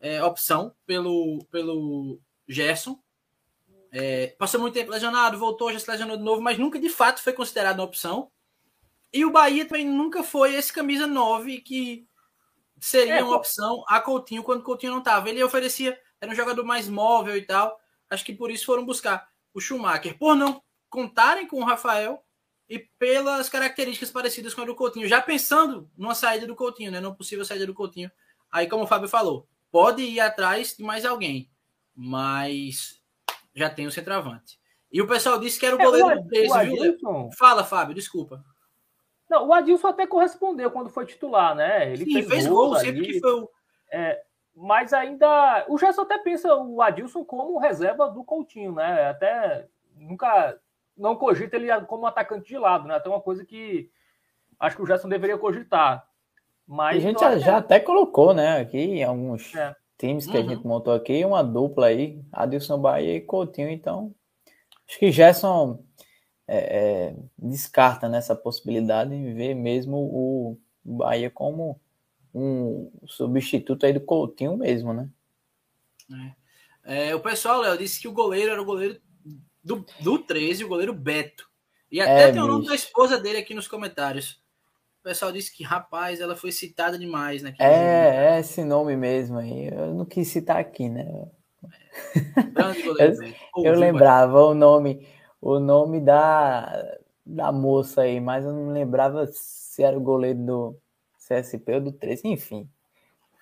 é, opção pelo, pelo Gerson. É, passou muito tempo lesionado, voltou, já se lesionou de novo, mas nunca de fato foi considerado uma opção. E o Bahia também nunca foi esse camisa 9 que seria é, uma opção a Coutinho quando Coutinho não estava. Ele oferecia, era um jogador mais móvel e tal. Acho que por isso foram buscar o Schumacher, por não contarem com o Rafael e pelas características parecidas com a do Coutinho, já pensando numa saída do Coutinho, né? Não possível saída do Coutinho. Aí, como o Fábio falou, pode ir atrás de mais alguém, mas já tem o centroavante. E o pessoal disse que era o goleiro é, desse, viu? Fala, Fábio, desculpa. Não, o Adilson até correspondeu quando foi titular, né? Ele Sim, fez, fez gol, sempre que foi o. É, mas ainda. O Gerson até pensa o Adilson como reserva do Coutinho, né? Até nunca. Não cogita ele como atacante de lado, né? Até uma coisa que acho que o Gerson deveria cogitar. Mas a gente já, já, até colocou, né? Aqui em alguns é. times que uhum. a gente montou aqui, uma dupla aí, Adilson Bahia e Coutinho. Então, acho que Gerson é, é, descarta nessa possibilidade e vê mesmo o Bahia como um substituto aí do Coutinho mesmo, né? É. É, o pessoal, Léo, disse que o goleiro era o goleiro do, do 13, o goleiro Beto. E até é, tem o nome da esposa dele aqui nos comentários. O pessoal disse que, rapaz, ela foi citada demais naquele É, jogo. é esse nome mesmo aí. Eu não quis citar aqui, né? [laughs] Eu, eu lembrava o nome, o nome da, da moça aí, mas eu não lembrava se era o goleiro do, CSP ou do 13, enfim.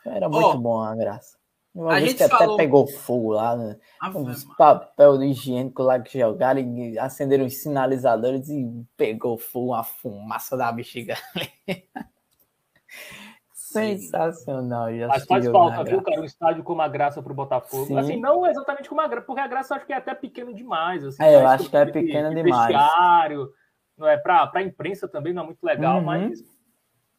Era muito oh, bom a graça. Uma a vez que falou... até pegou fogo lá, né? uns papel higiênico lá que jogaram e acenderam os sinalizadores e pegou fogo, uma fumaça da bexiga. [laughs] Sensacional. Já Mas faz falta, viu, cara? Um estádio com uma graça pro Botafogo. Sim. Assim, não exatamente com uma graça, porque a graça acho que é até pequeno demais. Assim, é, eu acho que é pequeno de, demais. Vestiário, não é, pra, pra imprensa também não é muito legal, uhum. mas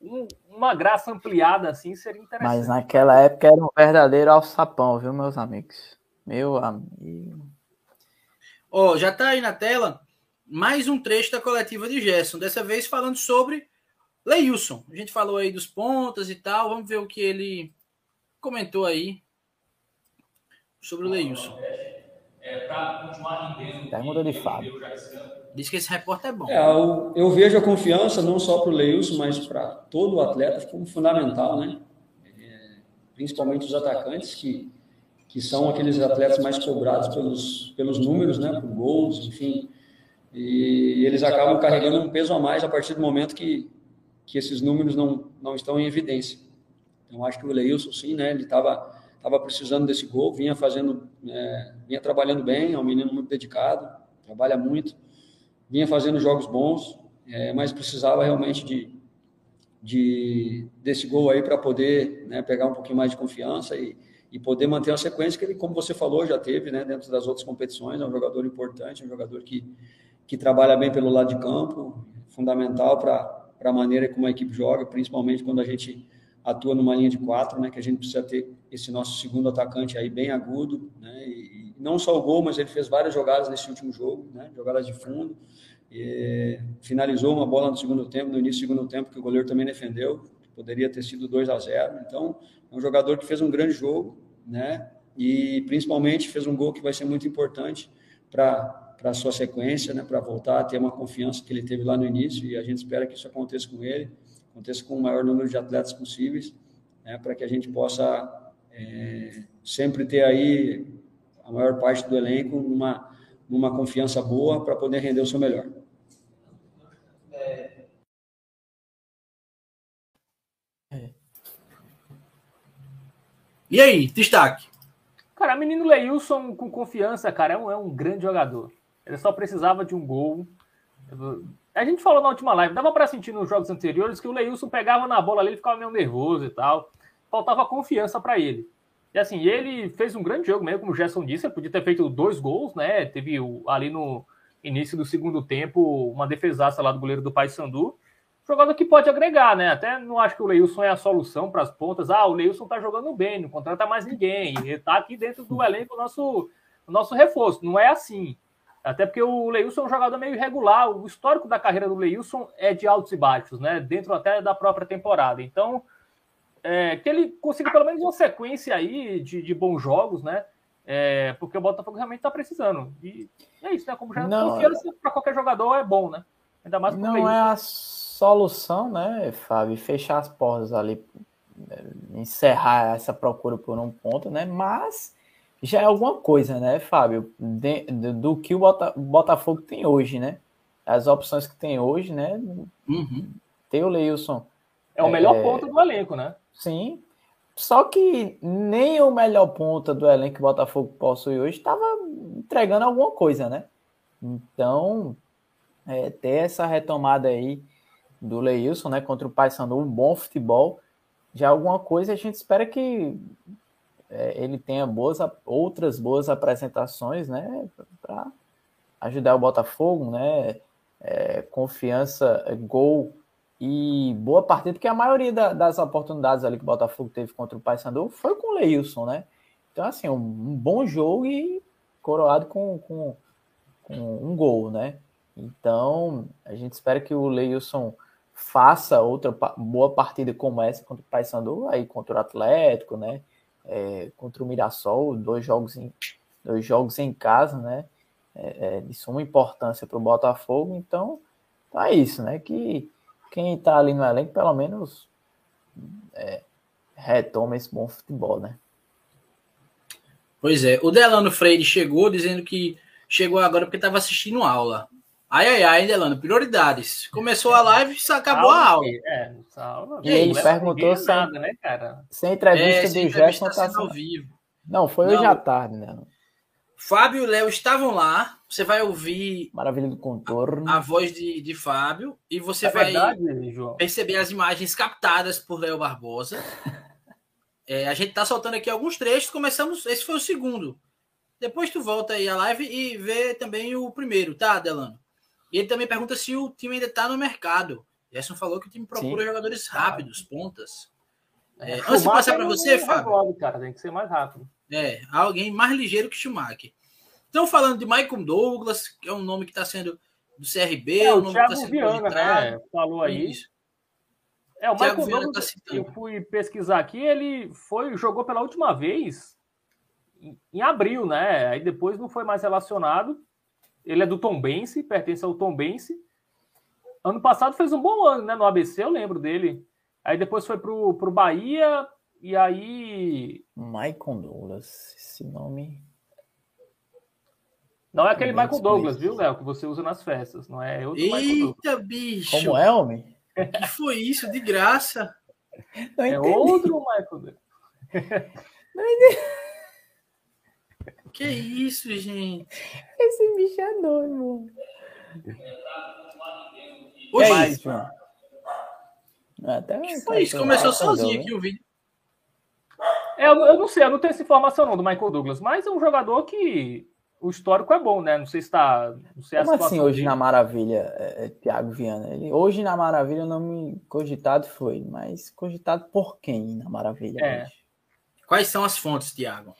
um, uma graça ampliada assim seria interessante. Mas naquela época era um verdadeiro alçapão, viu, meus amigos? Meu amigo. Ó, oh, já tá aí na tela mais um trecho da coletiva de Gerson, dessa vez falando sobre Leilson. A gente falou aí dos pontas e tal, vamos ver o que ele comentou aí sobre o Leilson. É, para continuar rendendo. Pergunta de Fábio. Diz que esse repórter é bom. É, eu, eu, vejo a confiança não só para o Leilson, mas para todo o atleta como fundamental, né? É, principalmente os atacantes, que, que são aqueles atletas mais cobrados pelos, pelos números, né? Por gols, enfim. E eles acabam carregando um peso a mais a partir do momento que, que esses números não, não estão em evidência. Então, acho que o Leilson, sim, né? Ele estava tava precisando desse gol, vinha fazendo, é, vinha trabalhando bem, é um menino muito dedicado, trabalha muito vinha fazendo jogos bons, é, mas precisava realmente de, de desse gol aí para poder né, pegar um pouquinho mais de confiança e, e poder manter uma sequência que ele, como você falou, já teve né, dentro das outras competições. É um jogador importante, um jogador que, que trabalha bem pelo lado de campo, fundamental para a maneira como a equipe joga, principalmente quando a gente atua numa linha de quatro, né, que a gente precisa ter esse nosso segundo atacante aí bem agudo, né, e, não só o gol, mas ele fez várias jogadas nesse último jogo, né, jogadas de fundo, e, finalizou uma bola no segundo tempo, no início do segundo tempo, que o goleiro também defendeu, poderia ter sido 2 a 0 então é um jogador que fez um grande jogo, né, e principalmente fez um gol que vai ser muito importante para para a sua sequência, né, para voltar a ter uma confiança que ele teve lá no início, e a gente espera que isso aconteça com ele, aconteça com o maior número de atletas possíveis, né, para que a gente possa é, sempre ter aí a maior parte do elenco numa, numa confiança boa para poder render o seu melhor. E aí, destaque? Cara, menino Leilson com confiança, cara, é um, é um grande jogador. Ele só precisava de um gol. A gente falou na última live, dava para sentir nos jogos anteriores que o Leilson pegava na bola ali, ele ficava meio nervoso e tal. Faltava confiança para ele. E assim, ele fez um grande jogo mesmo, como o Gerson disse, ele podia ter feito dois gols, né? Teve ali no início do segundo tempo uma defesaça lá do goleiro do Paysandu jogador que pode agregar, né? Até não acho que o Leilson é a solução para as pontas. Ah, o Leilson tá jogando bem, não contrata mais ninguém. Ele tá aqui dentro do elenco, o nosso, o nosso reforço. Não é assim. Até porque o Leilson é um jogador meio irregular. O histórico da carreira do Leilson é de altos e baixos, né? Dentro até da própria temporada. Então, é, que ele consiga pelo menos uma sequência aí de, de bons jogos, né? É, porque o Botafogo realmente está precisando. E é isso, né? Como já não, confiança para qualquer jogador é bom, né? Ainda mais Não é a solução, né, Fábio? Fechar as portas ali, é, encerrar essa procura por um ponto, né? Mas já é alguma coisa, né, Fábio? De, de, do que o Botafogo tem hoje, né? As opções que tem hoje, né? Uhum. Tem o Leilson. É o melhor é, ponto do elenco, né? Sim. Só que nem o melhor ponta do elenco que o Botafogo possui hoje estava entregando alguma coisa, né? Então, é, ter essa retomada aí do Leilson, né, contra o Paysandu, um bom futebol, já alguma coisa a gente espera que é, ele tenha boas, outras boas apresentações, né, para ajudar o Botafogo, né, é, confiança, gol e boa partida, porque a maioria da, das oportunidades ali que o Botafogo teve contra o Paysandu foi com o Leilson, né, então assim, um, um bom jogo e coroado com, com, com um gol, né, então a gente espera que o Leilson faça outra boa partida como essa contra o Paysandu, aí contra o Atlético, né? É, contra o Mirassol, dois jogos em, dois jogos em casa, né? É, é de suma importância para o Botafogo, então é isso, né? Que quem está ali no elenco, pelo menos é, retoma esse bom futebol, né? Pois é, o Delano Freire chegou dizendo que chegou agora porque estava assistindo aula. Ai, ai, ai, Delano, prioridades. Começou a live acabou a aula. É, aula. E ele perguntou sem, nada, né, cara? sem entrevista é, do Gerson tá ao vivo. Não, foi Não. hoje à tarde, né? Fábio e Léo estavam lá. Você vai ouvir Maravilha do contorno. A, a voz de, de Fábio e você é vai verdade, perceber as imagens captadas por Léo Barbosa. [laughs] é, a gente tá soltando aqui alguns trechos. Começamos. Esse foi o segundo. Depois tu volta aí a live e vê também o primeiro, tá, Delano? E ele também pergunta se o time ainda está no mercado. Gerson falou que o time procura Sim. jogadores rápidos, pontas. É, antes de passar para você, Fábio. Cara, tem que ser mais rápido. É, alguém mais ligeiro que Schumacher. Então, falando de Michael Douglas, que é um nome que está sendo do CRB, é, o nome Thiago que está sendo Viana, né? Falou aí. Isso. É, o Michael Douglas, tá eu fui pesquisar aqui, ele foi jogou pela última vez em, em abril, né? Aí depois não foi mais relacionado. Ele é do Tom Bense, pertence ao Tom Bense. Ano passado fez um bom ano, né? No ABC, eu lembro dele. Aí depois foi pro, pro Bahia e aí. Michael Douglas, esse nome. Não é aquele Michael Douglas, viu, Léo? Que você usa nas festas, não é? Eu Eita, bicho! Como é, homem? O que foi isso? De graça? Não é outro Michael Douglas. Não [laughs] Que isso, gente? Esse bicho é doido, Oi, é isso, João. Até foi isso, começou sozinho aqui o vídeo. É, eu, eu, não sei, eu não tenho essa informação não do Michael Douglas, mas é um jogador que o histórico é bom, né? Não sei se está. Não sei Como assim hoje dele. na Maravilha, é, é, Thiago Viana? Ele, hoje na Maravilha o nome cogitado foi, mas cogitado por quem na Maravilha? É. Quais são as fontes, Thiago?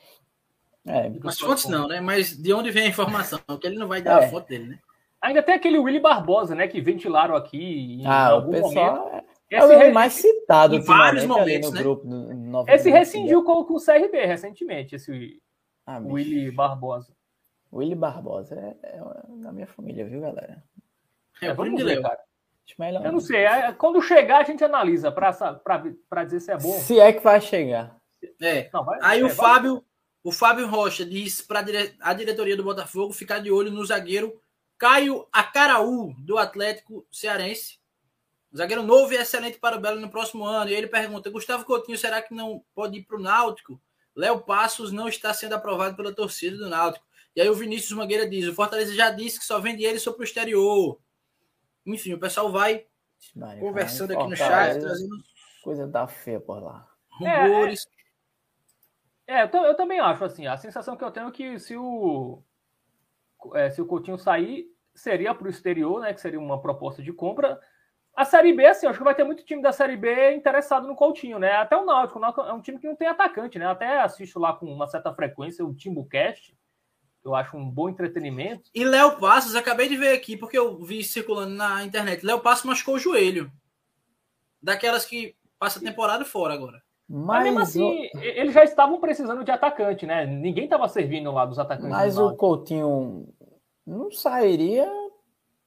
É, as fontes não, né? Mas de onde vem a informação? Porque ele não vai dar é. a fonte dele, né? Ainda tem aquele Willy Barbosa, né? Que ventilaram aqui em ah, algum o pessoal momento. É, é o mais citado em vários momentos, no né? grupo. No, esse rescindiu com, com o CRB recentemente, esse ah, Willy Barbosa. Willy Barbosa é, é da minha família, viu, galera? É, é vamos ver, cara. Eu não sei. É, quando chegar, a gente analisa para dizer se é bom. Se é que vai chegar. É. Não, vai, Aí é, o Fábio, o Fábio Rocha diz para a diretoria do Botafogo ficar de olho no zagueiro Caio Acaraú, do Atlético Cearense. zagueiro novo e excelente para o Belo no próximo ano. E ele pergunta: Gustavo Coutinho, será que não pode ir para o Náutico? Léo Passos não está sendo aprovado pela torcida do Náutico. E aí o Vinícius Mangueira diz: o Fortaleza já disse que só vende ele sobre o exterior. Enfim, o pessoal vai conversando aqui no chat, trazendo coisa da feia por lá. Rumores. É, é, eu, eu, também acho assim. A sensação que eu tenho é que se o é, se o Coutinho sair seria para o exterior, né? Que seria uma proposta de compra. A Série B, assim, acho que vai ter muito time da Série B interessado no Coutinho, né? Até o Náutico, o Náutico é um time que não tem atacante, né? Até assisto lá com uma certa frequência o Timbucast eu acho um bom entretenimento. E Léo Passos, acabei de ver aqui, porque eu vi circulando na internet. Léo Passos machucou o joelho. Daquelas que passa a temporada fora agora. Mas, mas mesmo assim, o... eles já estavam precisando de atacante, né? Ninguém estava servindo lá dos atacantes. Mas o Coutinho não sairia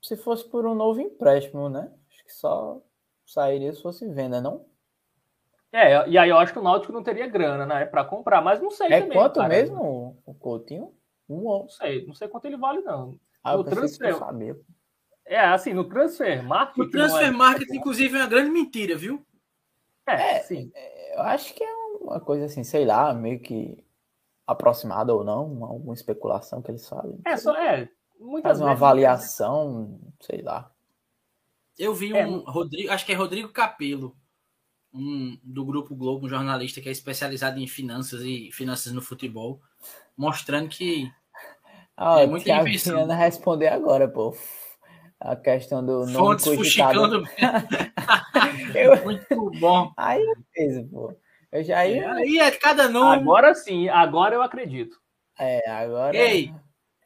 se fosse por um novo empréstimo, né? Acho que só sairia se fosse venda, não? É, e aí eu acho que o Náutico não teria grana, né? Para comprar, mas não sei é também. É quanto cara. mesmo o Coutinho? Um, não sei, não sei quanto ele vale, não. Ah, no transfer. Saber. É, assim, no transfer market. O transfer é... market, inclusive, é uma grande mentira, viu? É, é sim. É, eu acho que é uma coisa assim, sei lá, meio que aproximada ou não, alguma especulação que eles fazem. É, só é. Faz uma avaliação, sei lá. Eu vi é, um Rodrigo, acho que é Rodrigo Capelo, um do Grupo Globo, um jornalista que é especializado em finanças e finanças no futebol mostrando que ah, é muito difícil. responder agora, pô. A questão do nome Fontes fuxicando. [laughs] eu... Muito bom. Aí mesmo, pô. Eu já ia... É, aí é cada nome. Agora sim, agora eu acredito. É, agora. Ei,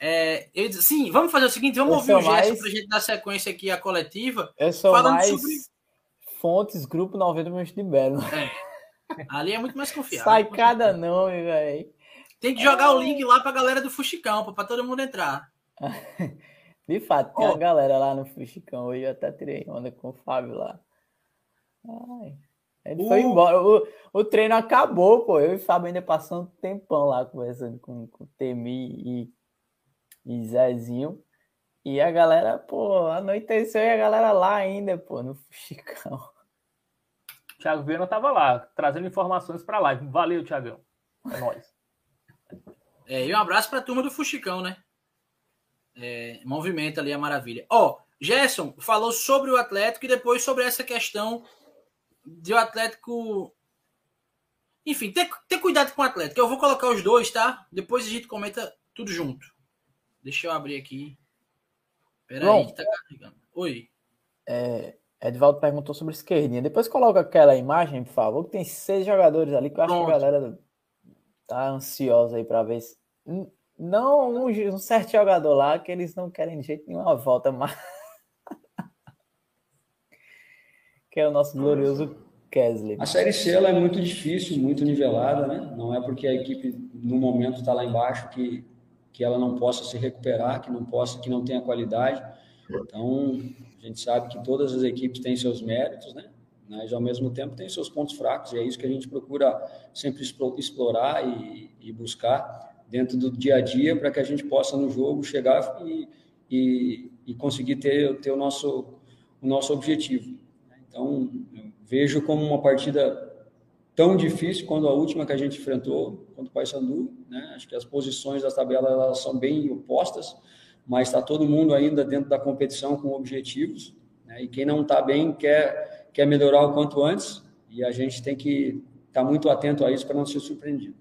é, eu, sim, vamos fazer o seguinte: vamos eu ouvir o gesto mais... para a gente dar sequência aqui à coletiva. Eu sou falando mais sobre. Fontes, Grupo 90 Minutos de Belo. É. Ali é muito mais confiável. Sai cada nome, velho. Tem que jogar é... o link lá pra galera do Fuxicão, pra todo mundo entrar. [laughs] De fato, tem oh. a galera lá no Fuxicão. Hoje eu até tirei onda com o Fábio lá. Ai. Ele uh. foi embora. O, o treino acabou, pô. Eu e o Fábio ainda passando um tempão lá conversando com, com o Temi e, e Zezinho. E a galera, pô, anoiteceu e a galera lá ainda, pô, no Fuxicão. Thiago Viana tava lá, trazendo informações para live. Valeu, Thiagão. É nóis. É, e um abraço para a turma do Fuxicão, né? É, movimento ali a maravilha. Ó, oh, Gerson falou sobre o Atlético e depois sobre essa questão de o Atlético. Enfim, ter, ter cuidado com o Atlético. Eu vou colocar os dois, tá? Depois a gente comenta tudo junto. Deixa eu abrir aqui. Peraí, que tá carregando. Oi. É, Edvaldo perguntou sobre esquerdinha. Depois coloca aquela imagem, por favor, que tem seis jogadores ali que eu acho Pronto. que a galera tá ansiosa aí para ver se. Não um, um, certo jogador lá que eles não querem de jeito nenhum a volta, mas. [laughs] que é o nosso glorioso Kesley. A Série C ela é muito difícil, muito nivelada, né? Não é porque a equipe no momento está lá embaixo que, que ela não possa se recuperar, que não possa, que não tenha qualidade. Então, a gente sabe que todas as equipes têm seus méritos, né? mas ao mesmo tempo tem seus pontos fracos, e é isso que a gente procura sempre explorar e, e buscar dentro do dia a dia para que a gente possa no jogo chegar e, e, e conseguir ter, ter o, nosso, o nosso objetivo. Então, vejo como uma partida tão difícil quando a última que a gente enfrentou contra o Paysandu, né? Acho que as posições da tabela elas são bem opostas, mas está todo mundo ainda dentro da competição com objetivos, né? e quem não está bem quer, quer melhorar o quanto antes, e a gente tem que estar tá muito atento a isso para não ser surpreendido.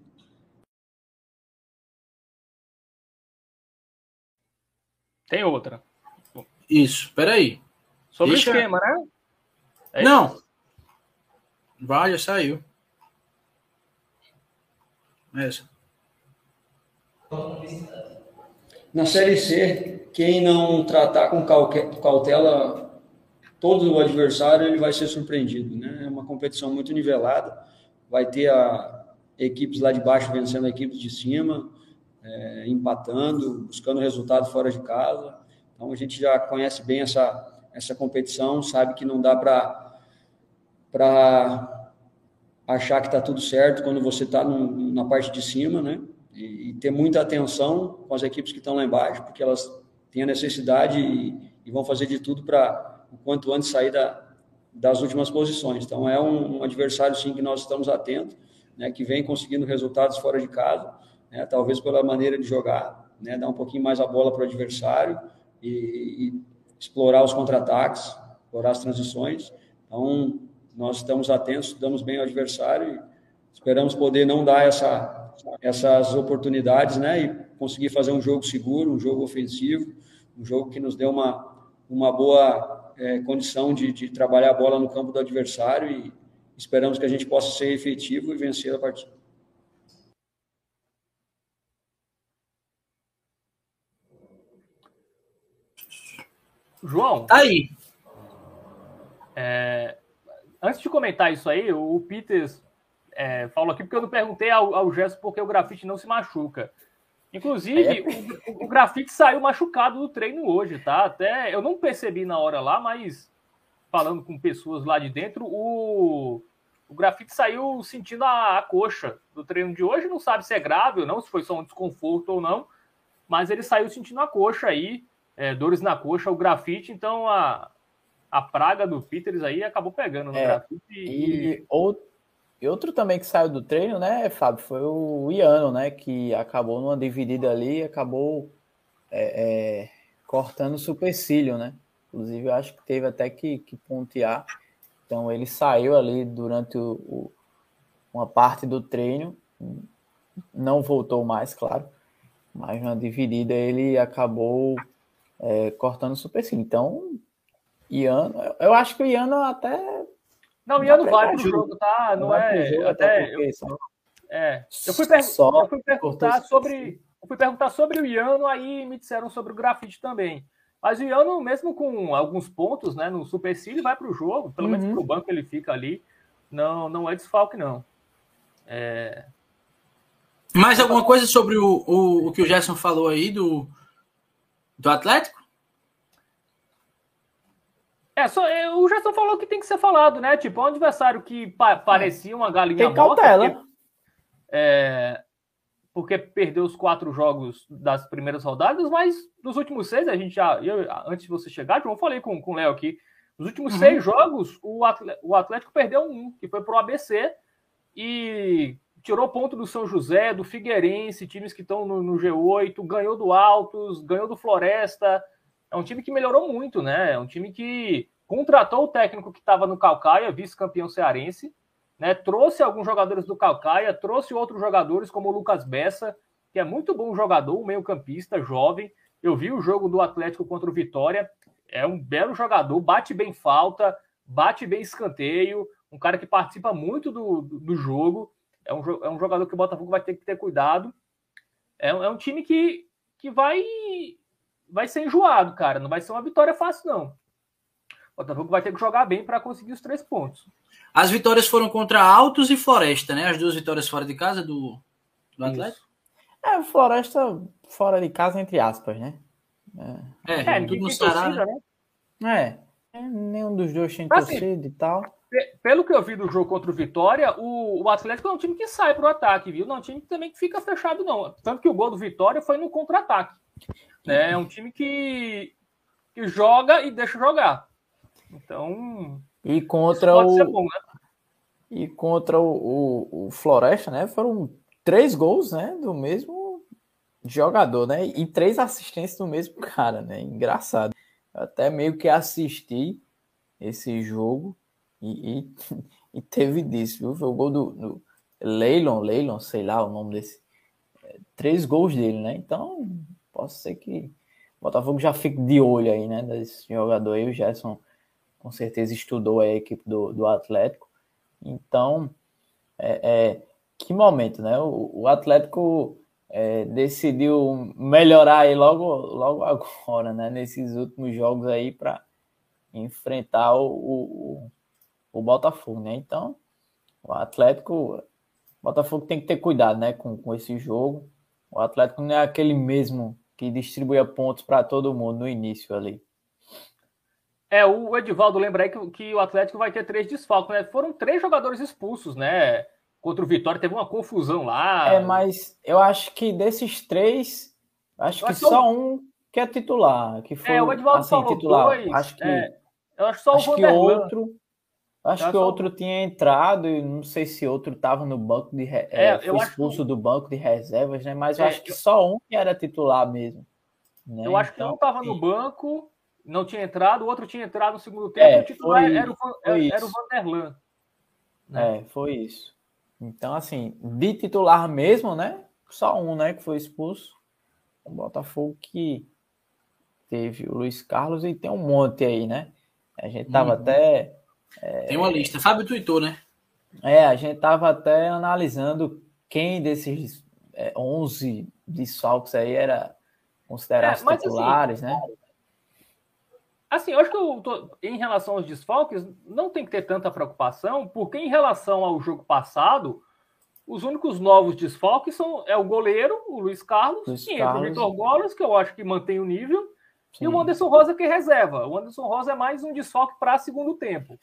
Tem outra. Isso, peraí. Sobre Deixa... o esquema, né? É não. Vai, já saiu. Essa. Na Série C, quem não tratar com cautela todo o adversário, ele vai ser surpreendido. Né? É uma competição muito nivelada. Vai ter a, equipes lá de baixo vencendo equipes de cima, é, empatando, buscando resultado fora de casa. Então a gente já conhece bem essa, essa competição, sabe que não dá para achar que está tudo certo quando você está na parte de cima, né? E, e, ter muita atenção com as equipes que estão lá embaixo, porque elas têm a necessidade e, e vão fazer de tudo para o quanto antes sair da, das últimas posições. Então é um, um, adversário sim que nós estamos atentos, né? Que vem conseguindo resultados fora de casa, né? Talvez pela maneira de jogar, né? Dar um pouquinho mais a bola para o adversário e, e explorar os contra-ataques, explorar as transições. Então, nós estamos atentos, damos bem ao adversário e esperamos poder não dar essa, essas oportunidades, né? E conseguir fazer um jogo seguro, um jogo ofensivo, um jogo que nos dê uma, uma boa é, condição de, de trabalhar a bola no campo do adversário e esperamos que a gente possa ser efetivo e vencer a partida. João. Tá aí. É, antes de comentar isso aí, o Peters é, falou aqui porque eu não perguntei ao, ao Gerson porque o grafite não se machuca. Inclusive, é. o, o, grafite saiu machucado do treino hoje, tá? Até eu não percebi na hora lá, mas falando com pessoas lá de dentro, o, o grafite saiu sentindo a, a coxa do treino de hoje. Não sabe se é grave ou não, se foi só um desconforto ou não, mas ele saiu sentindo a coxa aí é, dores na coxa, o grafite, então a, a praga do Peters aí acabou pegando no é, grafite. E, e, e outro também que saiu do treino, né, Fábio, foi o Iano, né, que acabou numa dividida ali, acabou é, é, cortando o supercílio, né? Inclusive, eu acho que teve até que, que pontear. Então, ele saiu ali durante o, o, uma parte do treino, não voltou mais, claro, mas na dividida ele acabou é, cortando o supercílio. Então, Iano, eu acho que o Iano até. Não, o Iano vai pro jogo, tá? Não, não é. Jogo, até. Eu, é, eu fui, per... eu fui perguntar sobre. Eu fui perguntar sobre o Iano, aí me disseram sobre o grafite também. Mas o Iano, mesmo com alguns pontos né, no supercílio, vai para o jogo, pelo uhum. menos para o banco ele fica ali. Não, não é desfalque, não. É... Mais alguma coisa sobre o, o, o que o Gerson falou aí do, do Atlético? É, só, é, o Gerson falou que tem que ser falado, né? Tipo, é um adversário que pa parecia uma galinha tem morta. Cautela. Porque, é, porque perdeu os quatro jogos das primeiras rodadas, mas nos últimos seis, a gente já. Eu, antes de você chegar, eu falei com, com o Léo aqui. Nos últimos uhum. seis jogos, o Atlético, o Atlético perdeu um, que foi pro ABC, e tirou ponto do São José, do Figueirense, times que estão no, no, G8, ganhou do Altos, ganhou do Floresta. É um time que melhorou muito, né? É um time que contratou o técnico que estava no Calcaia, vice-campeão cearense, né? Trouxe alguns jogadores do Calcaia, trouxe outros jogadores como o Lucas Bessa, que é muito bom jogador, meio-campista, jovem. Eu vi o jogo do Atlético contra o Vitória, é um belo jogador, bate bem falta, bate bem escanteio, um cara que participa muito do, do jogo é um, é um jogador que o Botafogo vai ter que ter cuidado. É, é um time que, que vai, vai ser enjoado, cara. Não vai ser uma vitória fácil, não. O Botafogo vai ter que jogar bem para conseguir os três pontos. As vitórias foram contra Altos e Floresta, né? As duas vitórias fora de casa do, do Atlético. É, Floresta fora de casa, entre aspas, né? É, é, é tudo no Ceará, né? né? É, nenhum dos dois tem assim, torcida e tal pelo que eu vi do jogo contra o Vitória, o, o Atlético é um time que sai para o ataque, viu? Não é um time que também que fica fechado, não. Tanto que o gol do Vitória foi no contra-ataque. Né? É um time que, que joga e deixa jogar. Então. E contra o. Bom, né? E contra o, o, o, Floresta, né? Foram três gols, né? Do mesmo jogador, né? E três assistências do mesmo cara, né? Engraçado. Eu até meio que assisti esse jogo e, e, [laughs] e teve disso, viu? Foi o gol do, do Leilon, Leilon, sei lá o nome desse. É, três gols dele, né? Então, posso ser que o Botafogo já fique de olho aí, né? Desse jogador aí. O Gerson com certeza estudou a equipe do, do Atlético. Então, é, é que momento, né? O, o Atlético é, decidiu melhorar aí logo, logo [laughs] agora, né? Nesses últimos jogos aí para enfrentar o, o, o, Botafogo, né? Então, o Atlético, o Botafogo tem que ter cuidado, né? Com, com esse jogo. O Atlético não é aquele mesmo que distribuía pontos para todo mundo no início ali. É, o Edivaldo lembra aí que, que o Atlético vai ter três desfalques, né? Foram três jogadores expulsos, né? Contra o Vitória teve uma confusão lá. É, mas eu acho que desses três, acho que só um que é titular, que foi é, o Edivaldo assim, falou titular. Dois, acho que é, eu acho só acho o que outro Acho eu que outro tinha entrado e não sei se outro estava no banco de é, é, foi expulso que... do banco de reservas, né? Mas eu é, acho que eu... só um que era titular mesmo. Né? Eu acho então, que um estava no banco, não tinha entrado, o outro tinha entrado no segundo tempo, é, o titular foi, era, o, era, era o Vanderlan. Né? É, foi isso. Então, assim, de titular mesmo, né? Só um, né, que foi expulso. O Botafogo que teve o Luiz Carlos e tem um monte aí, né? A gente tava uhum. até. É, tem uma lista. Fábio tweetou, né? É, a gente tava até analisando quem desses é, 11 desfalques aí era considerados é, assim, titulares, assim, né? Assim, eu acho que eu tô, em relação aos desfalques, não tem que ter tanta preocupação, porque em relação ao jogo passado, os únicos novos desfalques são é o goleiro, o Luiz Carlos, Luiz e Carlos. entra o Vitor Gomes, que eu acho que mantém o nível, Sim. e o Anderson Rosa que reserva. O Anderson Rosa é mais um desfalque para segundo tempo.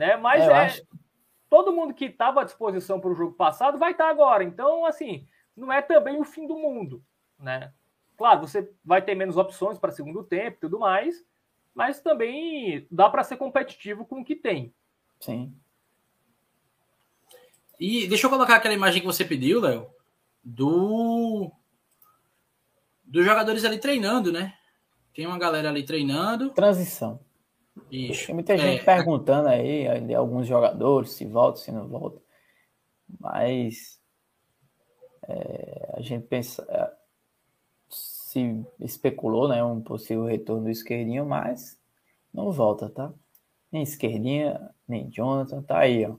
Né? Mas é, é todo mundo que estava à disposição para o jogo passado vai estar tá agora. Então, assim, não é também o fim do mundo. Né? Claro, você vai ter menos opções para segundo tempo e tudo mais, mas também dá para ser competitivo com o que tem. Sim. E deixa eu colocar aquela imagem que você pediu, Léo, do dos jogadores ali treinando, né? Tem uma galera ali treinando. Transição. Isso. Tem muita gente é, perguntando aí de alguns jogadores se volta, se não volta. Mas é, a gente pensa, se especulou, né, um possível retorno do esquerdinho, mas não volta, tá? Nem esquerdinha, nem Jonathan, tá aí, ó.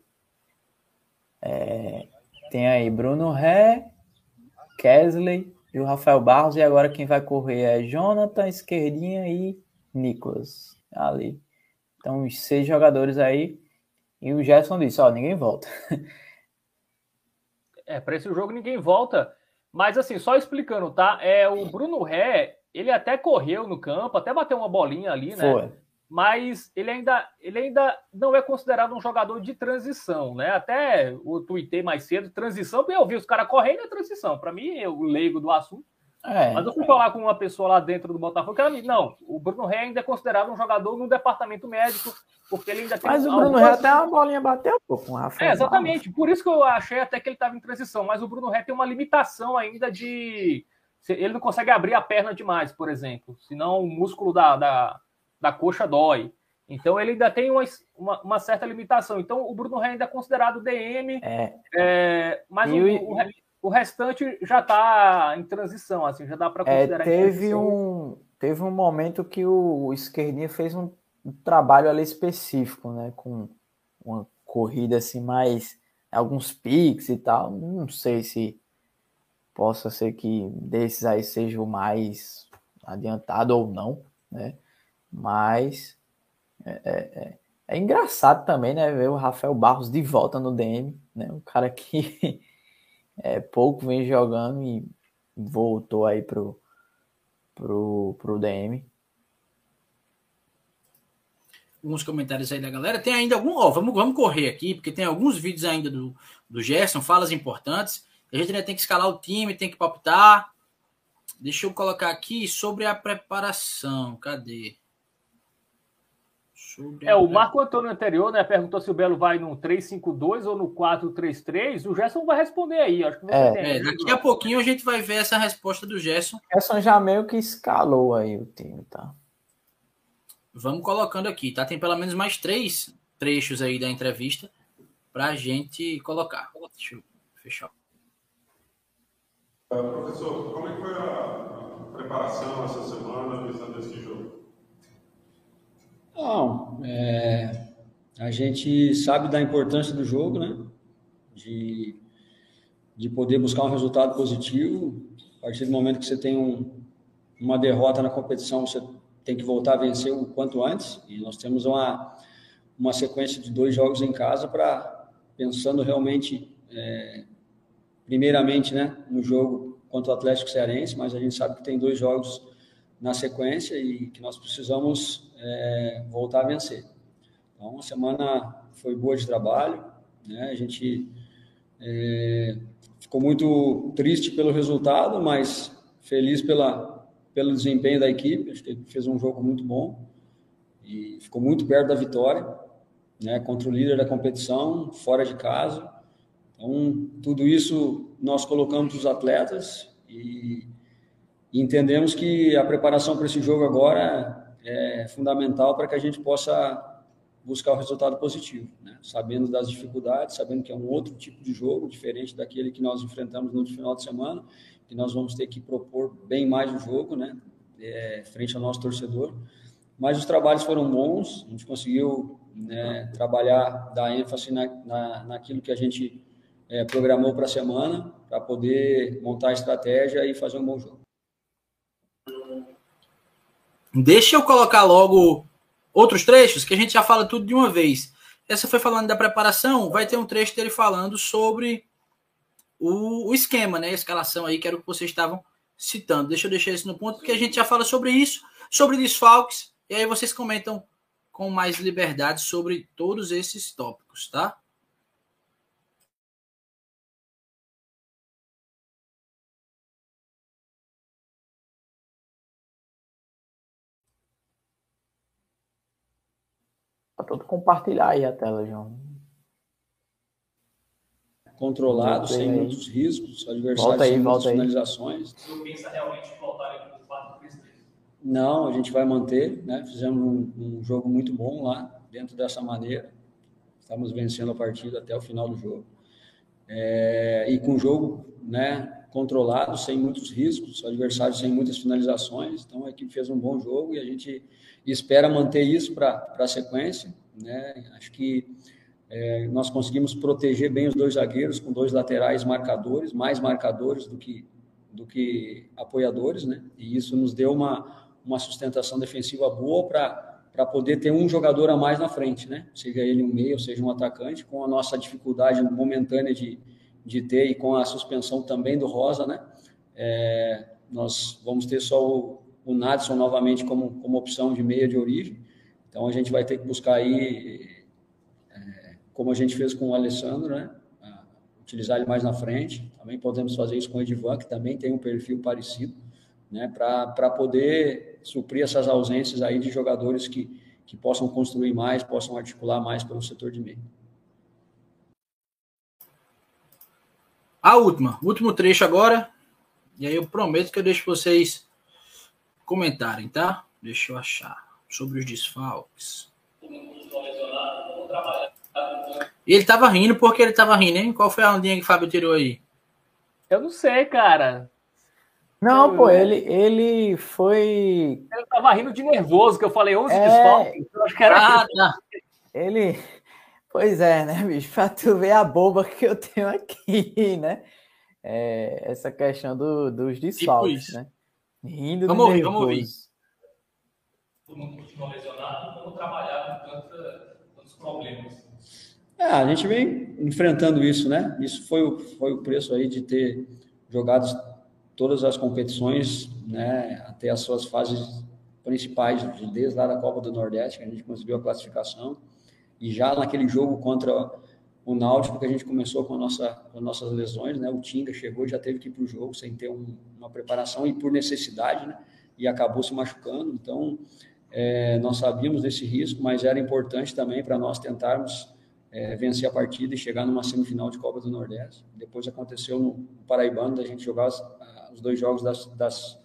É, tem aí Bruno Ré, Kesley e o Rafael Barros, e agora quem vai correr é Jonathan, esquerdinha e Nicolas, ali. Então, os seis jogadores aí, e o Gerson disse, ó, ninguém volta. É, para esse jogo ninguém volta, mas assim, só explicando, tá? É o Bruno Ré, ele até correu no campo, até bateu uma bolinha ali, né? Foi. Mas ele ainda, ele ainda não é considerado um jogador de transição, né? Até o tuitei mais cedo, transição, porque eu vi os caras correndo é transição. Para mim, eu leigo do assunto. É. Mas eu fui falar com uma pessoa lá dentro do Botafogo que ela me não, o Bruno Ré ainda é considerado um jogador no departamento médico, porque ele ainda tem. Mas o Bruno Ré até uma bolinha bateu pô, com o Rafael. É, exatamente. Por isso que eu achei até que ele estava em transição. Mas o Bruno Ré tem uma limitação ainda de. Ele não consegue abrir a perna demais, por exemplo. Senão o músculo da, da, da coxa dói. Então ele ainda tem uma, uma, uma, certa limitação. Então o Bruno Ré ainda é considerado DM, é. É, mas o, o, o, restante já está em transição, assim, já dá para é, considerar. É, teve um teve um momento que o, o esquerdinha fez um um trabalho ali específico, né? Com uma corrida assim mais alguns piques e tal. Não sei se possa ser que desses aí seja o mais adiantado ou não, né? Mas é, é, é, é engraçado também, né? Ver o Rafael Barros de volta no DM, né? Um cara que é, pouco vem jogando e voltou aí pro, pro, pro DM alguns comentários aí da galera. Tem ainda algum. Ó, vamos, vamos correr aqui, porque tem alguns vídeos ainda do, do Gerson, falas importantes. A gente ainda tem que escalar o time, tem que palpitar. Deixa eu colocar aqui sobre a preparação. Cadê? É, o Marco Antônio anterior, né, perguntou se o Belo vai no 352 ou no 433. O Gerson vai responder aí. Acho que você é. Tem, é, daqui a pouquinho a gente vai ver essa resposta do Gerson. O Gerson já meio que escalou aí o time, tá? Vamos colocando aqui, tá? Tem pelo menos mais três trechos aí da entrevista para a gente colocar. Deixa eu fechar. Uh, professor, como é que foi a preparação essa semana visando esse jogo? Não, é, a gente sabe da importância do jogo, né? De, de poder buscar um resultado positivo. A partir do momento que você tem um, uma derrota na competição, você tem que voltar a vencer o quanto antes. E nós temos uma, uma sequência de dois jogos em casa para pensando realmente, é, primeiramente, né, no jogo contra o Atlético Cearense, mas a gente sabe que tem dois jogos na sequência e que nós precisamos é, voltar a vencer. Então, semana foi boa de trabalho, né? A gente é, ficou muito triste pelo resultado, mas feliz pela pelo desempenho da equipe. Acho que fez um jogo muito bom e ficou muito perto da vitória, né? Contra o líder da competição, fora de casa. Então, tudo isso nós colocamos os atletas e entendemos que a preparação para esse jogo agora é fundamental para que a gente possa buscar o resultado positivo, né? sabendo das dificuldades, sabendo que é um outro tipo de jogo, diferente daquele que nós enfrentamos no final de semana, que nós vamos ter que propor bem mais o jogo, né? É, frente ao nosso torcedor. Mas os trabalhos foram bons, a gente conseguiu né, trabalhar, dar ênfase na, na, naquilo que a gente é, programou para a semana, para poder montar a estratégia e fazer um bom jogo. Deixa eu colocar logo outros trechos, que a gente já fala tudo de uma vez. Essa foi falando da preparação, vai ter um trecho dele falando sobre o, o esquema, né? A escalação aí, que era o que vocês estavam citando. Deixa eu deixar isso no ponto, porque a gente já fala sobre isso, sobre desfalques, e aí vocês comentam com mais liberdade sobre todos esses tópicos, tá? Todo compartilhar aí a tela, João. Controlado, sem aí. muitos riscos, adversários volta aí, sem volta finalizações. Você pensa realmente voltar para 4 Não, a gente vai manter, né? Fizemos um, um, jogo muito bom lá, dentro dessa maneira. Estamos vencendo a partida até o final do jogo. É, e com o jogo, né, controlado, sem muitos riscos, adversários sem muitas finalizações. Então a equipe fez um bom jogo e a gente espera manter isso para a sequência. Né? Acho que é, nós conseguimos proteger bem os dois zagueiros com dois laterais marcadores, mais marcadores do que, do que apoiadores, né? E isso nos deu uma, uma sustentação defensiva boa para poder ter um jogador a mais na frente, né? Seja ele um meio, seja um atacante, com a nossa dificuldade momentânea de, de ter e com a suspensão também do Rosa, né? É, nós vamos ter só o, o Nadson novamente como, como opção de meia de origem. Então a gente vai ter que buscar aí, é, como a gente fez com o Alessandro, né? utilizar ele mais na frente. Também podemos fazer isso com o Edivan, que também tem um perfil parecido, né? para poder suprir essas ausências aí de jogadores que, que possam construir mais, possam articular mais pelo setor de meio. A última, último trecho agora. E aí eu prometo que eu deixo vocês comentarem, tá? Deixa eu achar. Sobre os desfalques. E ele tava rindo porque ele tava rindo, hein? Qual foi a ondinha que o Fábio tirou aí? Eu não sei, cara. Não, pô, ele, ele foi. Ele tava rindo de nervoso, que eu falei 11 é... desfalques. Eu acho que era. Ah, tá. Ele. Pois é, né, bicho? [laughs] Pra tu ver a boba que eu tenho aqui, né? É, essa questão do, dos desfalques, tipo né? Rindo vamos ouvir, vamos ouvir. Todo mundo continua lesionado, vamos trabalhar com tantos problemas. É, a gente vem enfrentando isso, né? Isso foi o, foi o preço aí de ter jogado todas as competições, né? Até as suas fases principais, desde lá da Copa do Nordeste, que a gente conseguiu a classificação, e já naquele jogo contra o Náutico, que a gente começou com, nossa, com as nossas lesões, né? O Tinga chegou já teve que ir para o jogo sem ter um, uma preparação e por necessidade, né? E acabou se machucando. Então, é, nós sabíamos desse risco, mas era importante também para nós tentarmos é, vencer a partida e chegar numa semifinal de Copa do Nordeste. Depois aconteceu no Paraibano, da gente jogar os dois jogos das, das,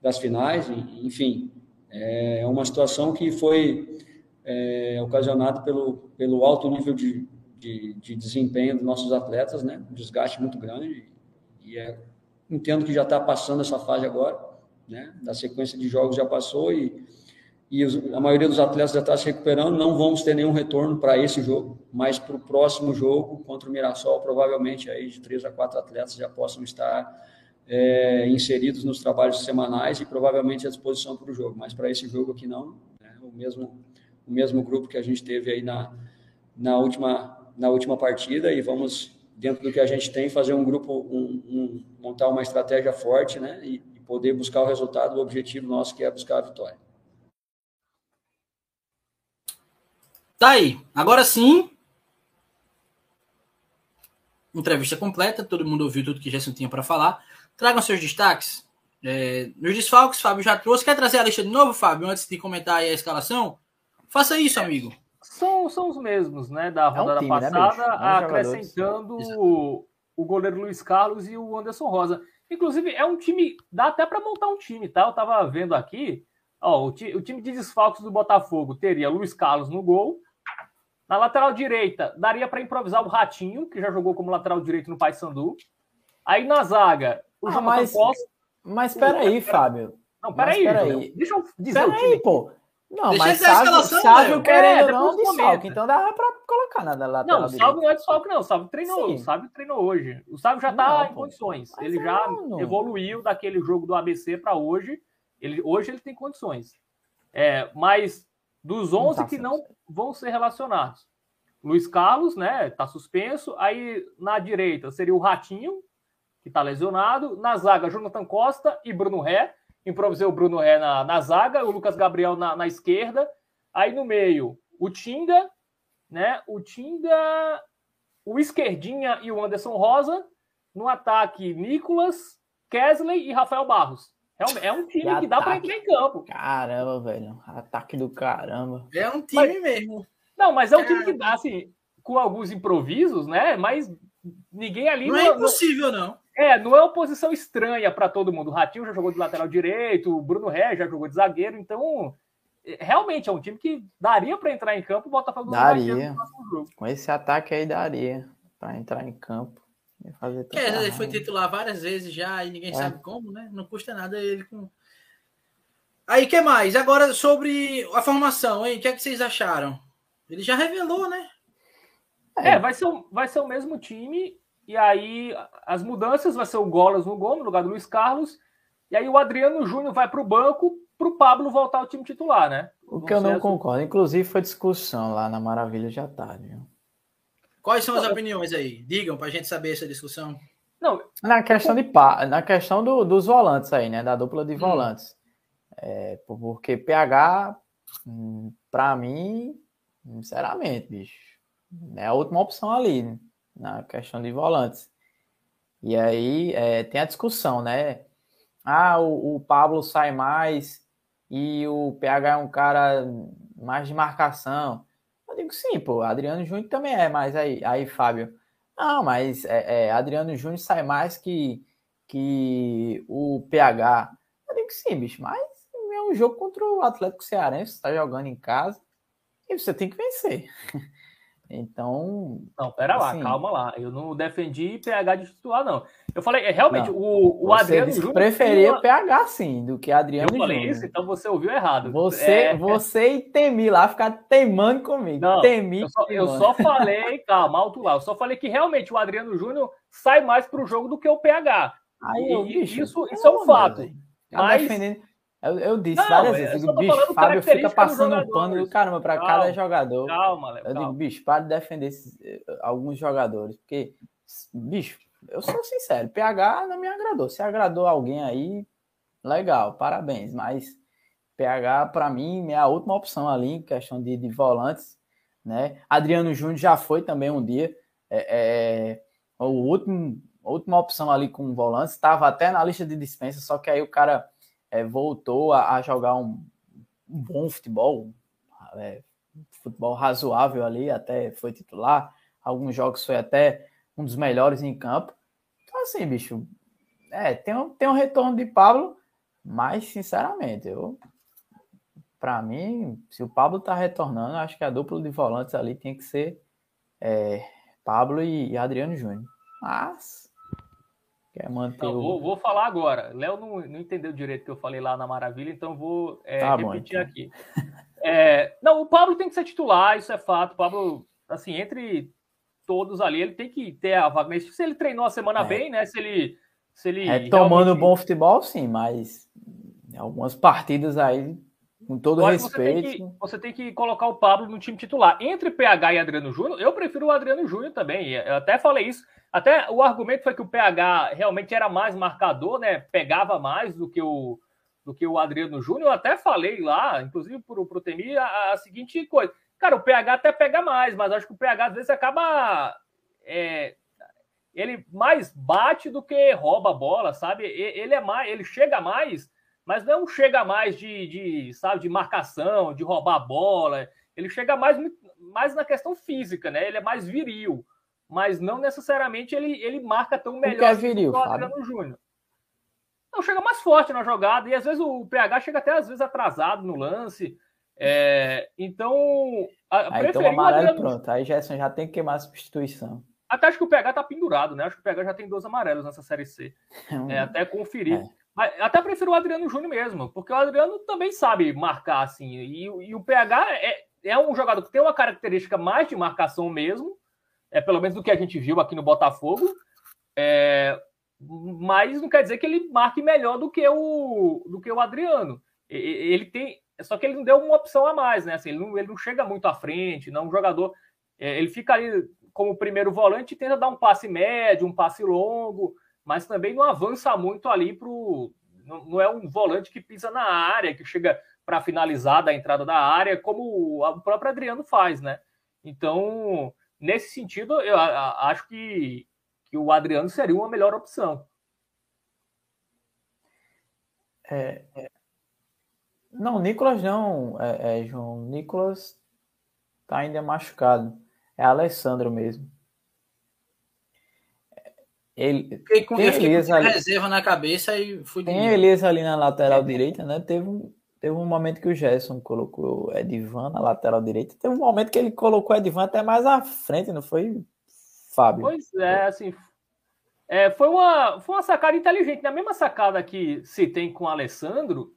das finais, enfim. É uma situação que foi é, ocasionada pelo, pelo alto nível de, de, de, desempenho dos nossos atletas, né? Um desgaste muito grande. E é, entendo que já está passando essa fase agora, né? Da sequência de jogos já passou e e a maioria dos atletas já está se recuperando, não vamos ter nenhum retorno para esse jogo, mas para o próximo jogo contra o Mirassol, provavelmente aí de três a quatro atletas já possam estar é, inseridos nos trabalhos semanais e provavelmente à disposição para o jogo, mas para esse jogo aqui não, né? o mesmo o mesmo grupo que a gente teve aí na, na última na última partida e vamos dentro do que a gente tem fazer um grupo um, um, montar uma estratégia forte, né, e, e poder buscar o resultado, o objetivo nosso que é buscar a vitória. Tá aí. Agora sim. Entrevista completa. Todo mundo ouviu tudo que Gerson tinha para falar. Tragam seus destaques. É, nos desfalques, Fábio já trouxe. Quer trazer a lista de novo, Fábio, antes de comentar a escalação? Faça isso, amigo. São, são os mesmos, né? Da rodada é um time, né, passada, né, acrescentando o, o goleiro Luiz Carlos e o Anderson Rosa. Inclusive, é um time. Dá até para montar um time, tá? Eu tava vendo aqui. Ó, o, ti, o time de desfalques do Botafogo teria Luiz Carlos no gol, na lateral direita, daria para improvisar o Ratinho, que já jogou como lateral direito no Paysandu. Aí na zaga, o ah, João mas, Costa. Mas peraí, Fábio. Não, peraí. Peraí. Deixa eu dizer pera o time. Aí, pô. Não, Deixa mas Sávio, Sávio querendo é, não desfalque, então dá para colocar na lateral Não, o Sávio não é desfalque não, o Sávio treinou, Sim. o Sávio treinou hoje. O Sávio já está em condições, ele já não. evoluiu daquele jogo do ABC para hoje, ele, hoje ele tem condições. É, mas dos 11 tá que não vão ser relacionados. Luiz Carlos, né, tá suspenso. Aí na direita seria o Ratinho, que tá lesionado. Na zaga, Jonathan Costa e Bruno Ré. Improvisei o Bruno Ré na, na zaga, o Lucas Gabriel na, na esquerda. Aí no meio, o Tinga, né? O Tinga, o Esquerdinha e o Anderson Rosa. No ataque, Nicolas, Kesley e Rafael Barros. É um time que, que dá para entrar em campo. Caramba, velho. Ataque do caramba. É um time mas, mesmo. Não, mas é um time que dá, assim, com alguns improvisos, né? Mas ninguém ali. Não, é não é impossível, não. É, não é uma posição estranha para todo mundo. O Ratinho já jogou de lateral direito, o Bruno Ré já jogou de zagueiro, então é, realmente é um time que daria para entrar em campo. O Botafogo daria. Com esse ataque aí daria para entrar em campo. Fazer é, ele foi titular várias vezes já e ninguém é. sabe como, né? Não custa nada ele com. Aí, que mais? Agora sobre a formação, hein? O que é que vocês acharam? Ele já revelou, né? É, é vai ser, vai ser o mesmo time. E aí, as mudanças vai ser o Golas no gol, no lugar do Luiz Carlos. E aí, o Adriano Júnior vai para o banco para o Pablo voltar ao time titular, né? O que eu não concordo. Inclusive, foi discussão lá na Maravilha de tarde. Viu? Quais são as opiniões aí? Digam para a gente saber essa discussão. Não, na questão de na questão do, dos volantes aí, né? Da dupla de hum. volantes. Hum. É, porque PH, hum, para mim, sinceramente, bicho, é a última opção ali, né? Na questão de volantes. E aí é, tem a discussão, né? Ah, o, o Pablo sai mais e o PH é um cara mais de marcação. Eu digo sim, pô, Adriano Júnior também é, mas aí, aí Fábio, não, mas é, é, Adriano Júnior sai mais que, que o PH. Eu digo sim, bicho, mas é um jogo contra o Atlético Cearense, você tá jogando em casa e você tem que vencer. [laughs] Então. Não, pera lá, assim, calma lá. Eu não defendi PH de titular, não. Eu falei, é, realmente, não, o, o Adriano Júnior. preferia. PH, sim, do que Adriano Eu falei Júnior. isso, então você ouviu errado. Você, é... você e Temi lá ficar teimando comigo. Não, Temi. Eu só, eu só falei, calma, alto lá. Eu só falei que realmente o Adriano Júnior sai mais pro jogo do que o PH. Aí, e, bicho, isso, isso é um fato. Tá mas... defendendo eu, eu disse não, várias vezes, eu digo, bicho, Fábio fica passando um pano do caramba para cada jogador. Calma, Léo, Eu calma. digo, bicho, para de defender esses, eh, alguns jogadores, porque, bicho, eu sou sincero, PH não me agradou. Se agradou alguém aí, legal, parabéns, mas PH, para mim, é a última opção ali, em questão de, de volantes, né? Adriano Júnior já foi também um dia, é, é, o último, última opção ali com volantes, estava até na lista de dispensa, só que aí o cara é, voltou a, a, jogar um um bom futebol, é, futebol razoável ali, até foi titular. Alguns jogos foi até um dos melhores em campo. Então, assim, bicho, é, tem um, tem um retorno de Pablo, mas, sinceramente, eu. Para mim, se o Pablo tá retornando, acho que a dupla de volantes ali tem que ser é, Pablo e, e Adriano Júnior. Mas. Quer manter não, o... vou, vou, falar agora. Léo não, não entendeu direito o que eu falei lá na Maravilha, então vou é, tá repetir bom, então. aqui. É, não, o Pablo tem que ser titular, isso é fato. O Pablo, assim, entre todos ali, ele tem que ter a vaga. Se ele treinou a semana é. bem, né? Se ele. Se ele é, tomando realmente... bom futebol, sim, mas algumas partidas aí, com todo Agora, respeito. Você tem, que, você tem, que, colocar o Pablo no time titular. Entre PH e Adriano Júnior, eu prefiro o Adriano Júnior também. Eu até falei isso. Até o argumento foi que o PH realmente era mais marcador, né? Pegava mais do que o, do que o Adriano Júnior. Eu até falei lá, inclusive para o Temi, a, a, seguinte coisa. Cara, o PH até pega mais, mas acho que o PH às vezes acaba. É, ele mais bate do que rouba a bola, sabe? Ele é mais, ele chega mais, mas não é chega mais de, de sabe, de marcação, de roubar a bola. Ele chega mais, mais na questão física, né? Ele é mais viril, mas não necessariamente ele, ele marca tão melhor que é viril, que o Adriano Júnior. Não, chega mais forte na jogada, e às vezes o PH chega até às vezes atrasado no lance. É, então. Aí toma amarelo Adriano... pronto. Aí Gerson já tem que queimar a substituição. Até acho que o PH tá pendurado, né? Acho que o PH já tem dois amarelos nessa série C. [laughs] É, até conferir. É. Até prefiro o Adriano Júnior mesmo, porque o Adriano também sabe marcar, assim. E, e o PH é, é um jogador que tem uma característica mais de marcação mesmo, é pelo menos do que a gente viu aqui no Botafogo. É, mas não quer dizer que ele marque melhor do que o, do que o Adriano. Ele tem. Só que ele não deu uma opção a mais, né? Assim, ele, não, ele não chega muito à frente, não é um jogador. É, ele fica ali como primeiro volante e tenta dar um passe médio, um passe longo, mas também não avança muito ali para o. Não, não é um volante que pisa na área, que chega para finalizar da entrada da área, como o próprio Adriano faz, né? Então, nesse sentido, eu acho que que o Adriano seria uma melhor opção. É, é... Não, Nicolas não, é, é, João. Nicolas tá ainda machucado. É Alessandro mesmo. Ele fiquei com, tem Elias ali, reserva na cabeça e fui Tem Elias ali na lateral direita, né? Teve um, teve um momento que o Gerson colocou Edvan na lateral direita. Teve um momento que ele colocou Edvan até mais à frente, não foi? Fábio. Pois é, assim, é, foi, uma, foi uma sacada inteligente. Na mesma sacada que se tem com o Alessandro,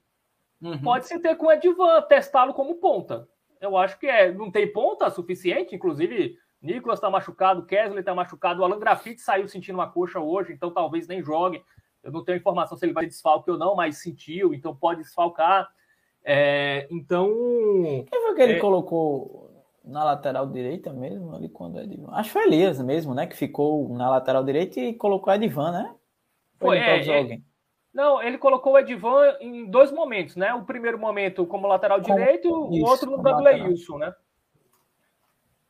uhum. pode se ter com o Edvan, testá-lo como ponta. Eu acho que é, não tem ponta suficiente, inclusive Nicolas está machucado, Kesley está machucado, o Alan Grafite saiu sentindo uma coxa hoje, então talvez nem jogue. Eu não tenho informação se ele vai desfalque ou não, mas sentiu, então pode desfalcar. É, então. Quem foi que ele é, colocou na lateral direita mesmo, ali quando é Edvan. Acho que foi Elias mesmo, né? Que ficou na lateral direita e colocou Edvan, né? Foi, é, é, Não, ele colocou o Edvan em dois momentos, né? O primeiro momento como lateral direito e o outro no lugar do Leilson, né?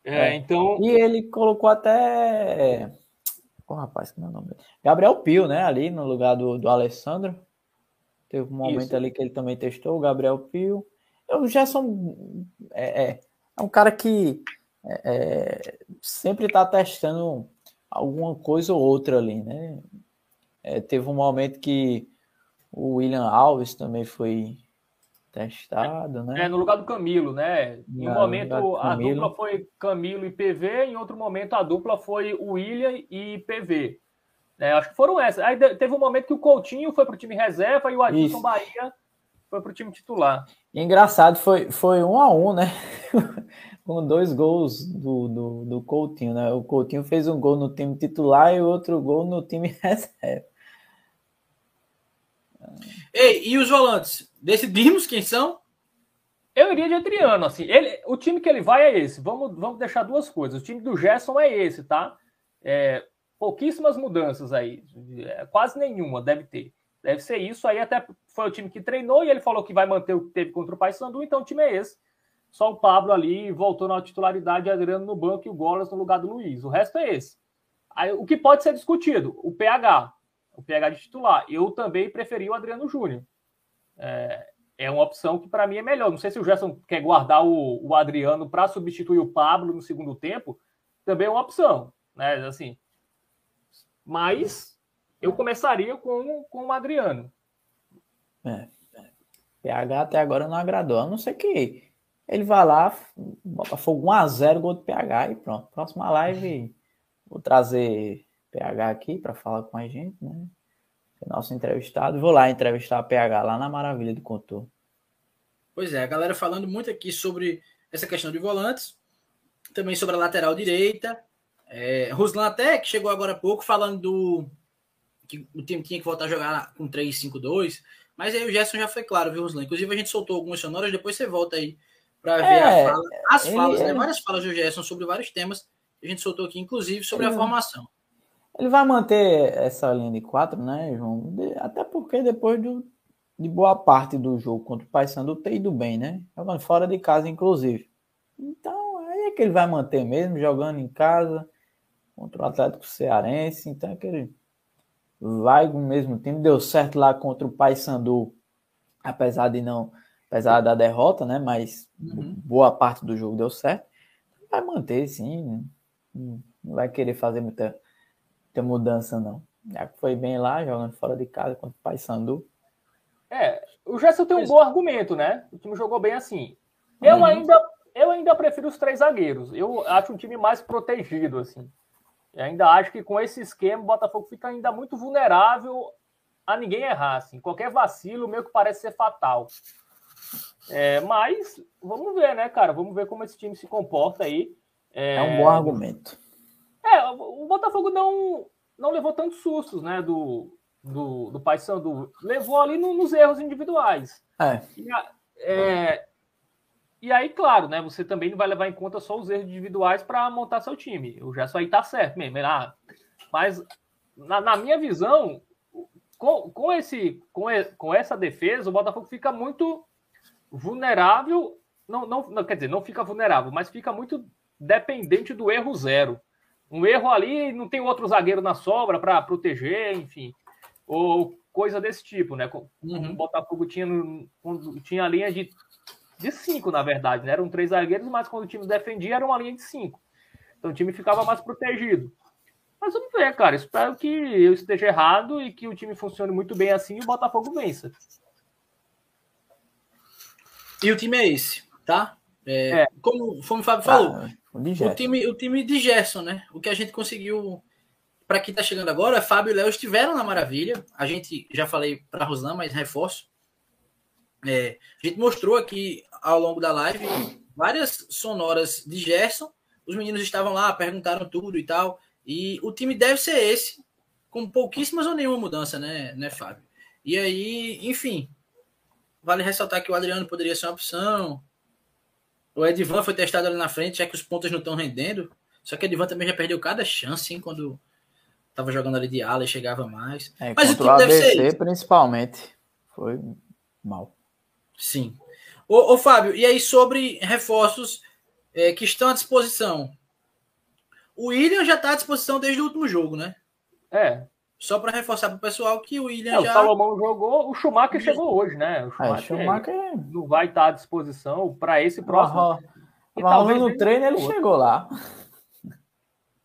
É, é, então. E ele colocou até. Qual oh, rapaz, que não é o nome Gabriel Pio, né? Ali no lugar do, do Alessandro. Teve um momento Isso. ali que ele também testou, o Gabriel Pio. Já sou. É, é, é um cara que é, é sempre está testando alguma coisa ou outra ali, né? É, teve um momento que o William Alves também foi testado, né? É, no lugar do Camilo, né? Em um momento a dupla foi Camilo e PV, em outro momento a dupla foi William e PV. É, acho que foram essas. Aí teve um momento que o Coutinho foi para o time reserva e o Adilson Bahia foi para o time titular. Engraçado, foi, foi um a um, né? [laughs] Com dois gols do, do, do Coutinho, né? O Coutinho fez um gol no time titular e outro gol no time [laughs] reserva. Ei, e os volantes? Decidimos quem são? Eu iria de Adriano, assim. Ele, o time que ele vai é esse. Vamos, vamos deixar duas coisas. O time do Gerson é esse, tá? É, pouquíssimas mudanças aí. É, quase nenhuma deve ter. Deve ser isso. Aí até foi o time que treinou e ele falou que vai manter o que teve contra o Paysandu, então o time é esse. Só o Pablo ali voltou na titularidade, Adriano no banco e o Golas no lugar do Luiz. O resto é esse. Aí, o que pode ser discutido? O PH. O PH de titular. Eu também preferi o Adriano Júnior. É, é uma opção que para mim é melhor. Não sei se o Gerson quer guardar o, o Adriano para substituir o Pablo no segundo tempo, também é uma opção, né? Assim, mas eu começaria com, com o Adriano. É, é. PH até agora não agradou, a não ser que ele vá lá, Botafogo 1x0, gol do PH e pronto. Próxima live, vou trazer PH aqui para falar com a gente, né? nosso entrevistado. Vou lá entrevistar a PH lá na Maravilha do Contor. Pois é, a galera falando muito aqui sobre essa questão de volantes, também sobre a lateral direita. É, Ruslan até, que chegou agora há pouco, falando do que o time tinha que voltar a jogar com 3-5-2, mas aí o Gerson já foi claro, viu, Ruslan? Inclusive a gente soltou algumas sonoras, depois você volta aí para ver é, fala, as falas, né? Várias falas do Gerson sobre vários temas que a gente soltou aqui, inclusive sobre a formação. Ele vai manter essa linha de quatro, né, João? Até porque depois do, de boa parte do jogo contra o Paysandu ter ido bem, né? Jogando fora de casa, inclusive. Então, aí é que ele vai manter mesmo, jogando em casa contra o Atlético Cearense. Então, é que ele vai com o mesmo time. Deu certo lá contra o Paysandu, apesar de não, apesar da derrota, né? Mas uhum. boa parte do jogo deu certo. Vai manter, sim. Não vai querer fazer muita ter mudança, não. Já foi bem lá, jogando fora de casa contra o Paysandu. É, o Gerson tem um bom argumento, né? O time jogou bem assim. Eu uhum. ainda eu ainda prefiro os três zagueiros. Eu acho um time mais protegido, assim. Eu ainda acho que com esse esquema o Botafogo fica ainda muito vulnerável a ninguém errar, assim. Qualquer vacilo meio que parece ser fatal. É, mas vamos ver, né, cara? Vamos ver como esse time se comporta aí. É, é um bom argumento. É, o Botafogo não, não levou tantos sustos, né, do, do, do Paysandu. Levou ali no, nos erros individuais. É. E, é, e aí, claro, né, você também não vai levar em conta só os erros individuais para montar seu time. O Gerson aí tá certo mesmo. Ah, mas, na, na, minha visão, com, com, esse, com, com essa defesa, o Botafogo fica muito vulnerável. Não, não, não, quer dizer, não fica vulnerável, mas fica muito dependente do erro zero um erro ali, não tem outro zagueiro na sobra para proteger, enfim, ou coisa desse tipo, né? Uhum. O Botafogo tinha, tinha a linha de, de cinco, na verdade, né? Eram três zagueiros, mas quando o time defendia, era uma linha de cinco. Então o time ficava mais protegido. Mas vamos ver, cara. Espero que eu esteja errado e que o time funcione muito bem assim e o Botafogo vença. E o time é esse, tá? É, é. Como, como o Fábio falou, ah, o, time, o time de Gerson, né? O que a gente conseguiu. Para quem está chegando agora, Fábio e Léo estiveram na Maravilha. A gente já falei para Roslan, mas reforço. É, a gente mostrou aqui ao longo da live várias sonoras de Gerson. Os meninos estavam lá, perguntaram tudo e tal. E o time deve ser esse, com pouquíssimas ou nenhuma mudança, né, né Fábio? E aí, enfim, vale ressaltar que o Adriano poderia ser uma opção. O Edvan foi testado ali na frente, já que os pontos não estão rendendo. Só que o Edvan também já perdeu cada chance, hein, quando tava jogando ali de ala e chegava mais. É, Mas o time deve ser principalmente. Foi mal. Sim. Ô, ô, Fábio, e aí sobre reforços é, que estão à disposição? O William já está à disposição desde o último jogo, né? É. Só para reforçar para o pessoal que o William é, já. O Salomão jogou, o Schumacher chegou hoje, né? O Schumacher, é, Schumacher... não vai estar à disposição para esse próximo. E talvez no treino ele chegou lá.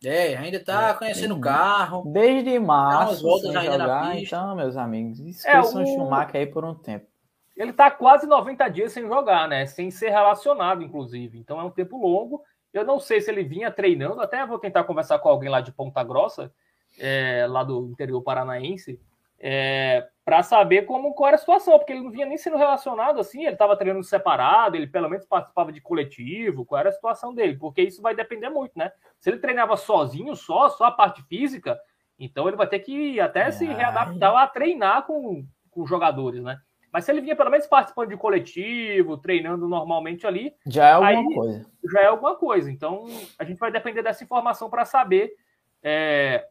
É, ainda está é, conhecendo o carro. Desde março. voltas ainda jogar, na pista. Então, meus amigos, esqueçam é, o Schumacher aí por um tempo. Ele está quase 90 dias sem jogar, né? Sem ser relacionado, inclusive. Então é um tempo longo. Eu não sei se ele vinha treinando, até vou tentar conversar com alguém lá de Ponta Grossa é, lá do interior paranaense, é, para saber como qual era a situação, porque ele não vinha nem sendo relacionado assim, ele estava treinando separado, ele pelo menos participava de coletivo, qual era a situação dele, porque isso vai depender muito, né? Se ele treinava sozinho, só, só a parte física, então ele vai ter que até se readaptar a treinar com, com jogadores, né? Mas se ele vinha pelo menos participando de coletivo, treinando normalmente ali, já é alguma coisa. Já é alguma coisa. Então a gente vai depender dessa informação para saber é,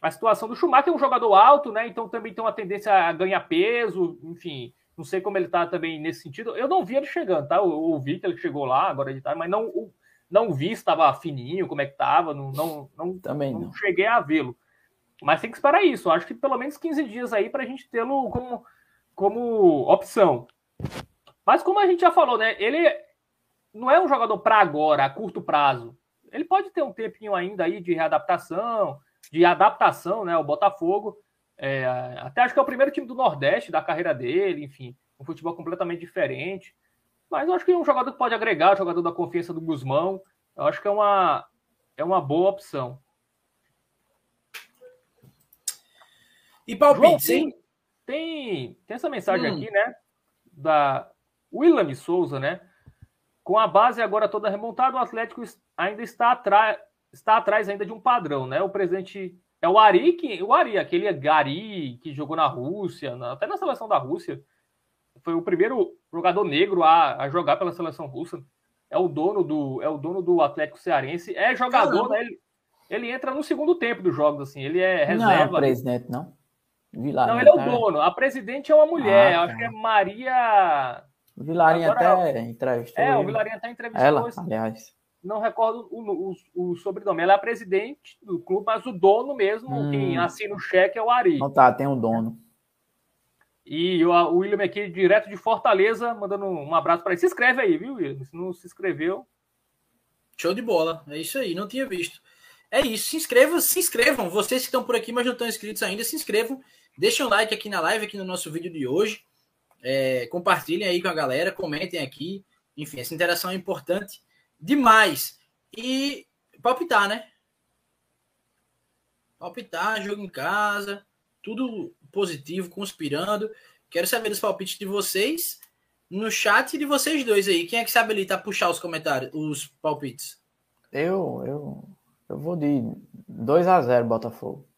a situação do Schumacher é um jogador alto, né? Então também tem uma tendência a ganhar peso, enfim. Não sei como ele está também nesse sentido. Eu não vi ele chegando, tá? Eu ouvi que ele chegou lá agora de tarde, mas não, não vi se estava fininho, como é que estava. Não, não, não, também não, não. cheguei a vê-lo. Mas tem que esperar isso. Acho que pelo menos 15 dias aí para a gente tê-lo como, como opção. Mas como a gente já falou, né? Ele não é um jogador para agora, a curto prazo. Ele pode ter um tempinho ainda aí de readaptação, de adaptação, né? O Botafogo. É, até acho que é o primeiro time do Nordeste da carreira dele, enfim, um futebol completamente diferente. Mas eu acho que é um jogador que pode agregar, jogador da confiança do Guzmão. Eu acho que é uma, é uma boa opção. E palpite, sim? Tem, tem essa mensagem hum. aqui, né? Da William Souza, né? Com a base agora toda remontada, o Atlético ainda está atrás, está atrás ainda de um padrão, né? O presidente é o Ari, que, o Ari, aquele Gari que jogou na Rússia, na, até na seleção da Rússia. Foi o primeiro jogador negro a, a jogar pela seleção russa. É o dono do, é o dono do Atlético Cearense. É jogador, né? Ele, ele entra no segundo tempo dos jogos, assim. Ele é reserva. Não é o presidente, não. Vilarinha, não, ele é o tá? dono. A presidente é uma mulher. Ah, acho que é Maria. O Vilarinha Agora, até entrevistou. É, o Vilarinha até entrevistou. Ela, aliás. Não recordo o, o, o, sobrenome. Ela é a presidente do clube, mas o dono mesmo, hum. quem assina o cheque é o Ari. Não tá, tem um dono. E o, o William aqui, direto de Fortaleza, mandando um abraço para ele. Se inscreve aí, viu, William? Se não se inscreveu. Show de bola. É isso aí, não tinha visto. É isso. Se inscrevam, se inscrevam. Vocês que estão por aqui, mas não estão inscritos ainda, se inscrevam. Deixem um like aqui na live, aqui no nosso vídeo de hoje. É, compartilhem aí com a galera, comentem aqui. Enfim, essa interação é importante demais. E palpitar, né? Palpitar, jogo em casa, tudo positivo, conspirando. Quero saber dos palpites de vocês no chat de vocês dois aí. Quem é que sabe ali tá puxar os comentários, os palpites? Eu, eu, eu vou de 2 a 0 Botafogo.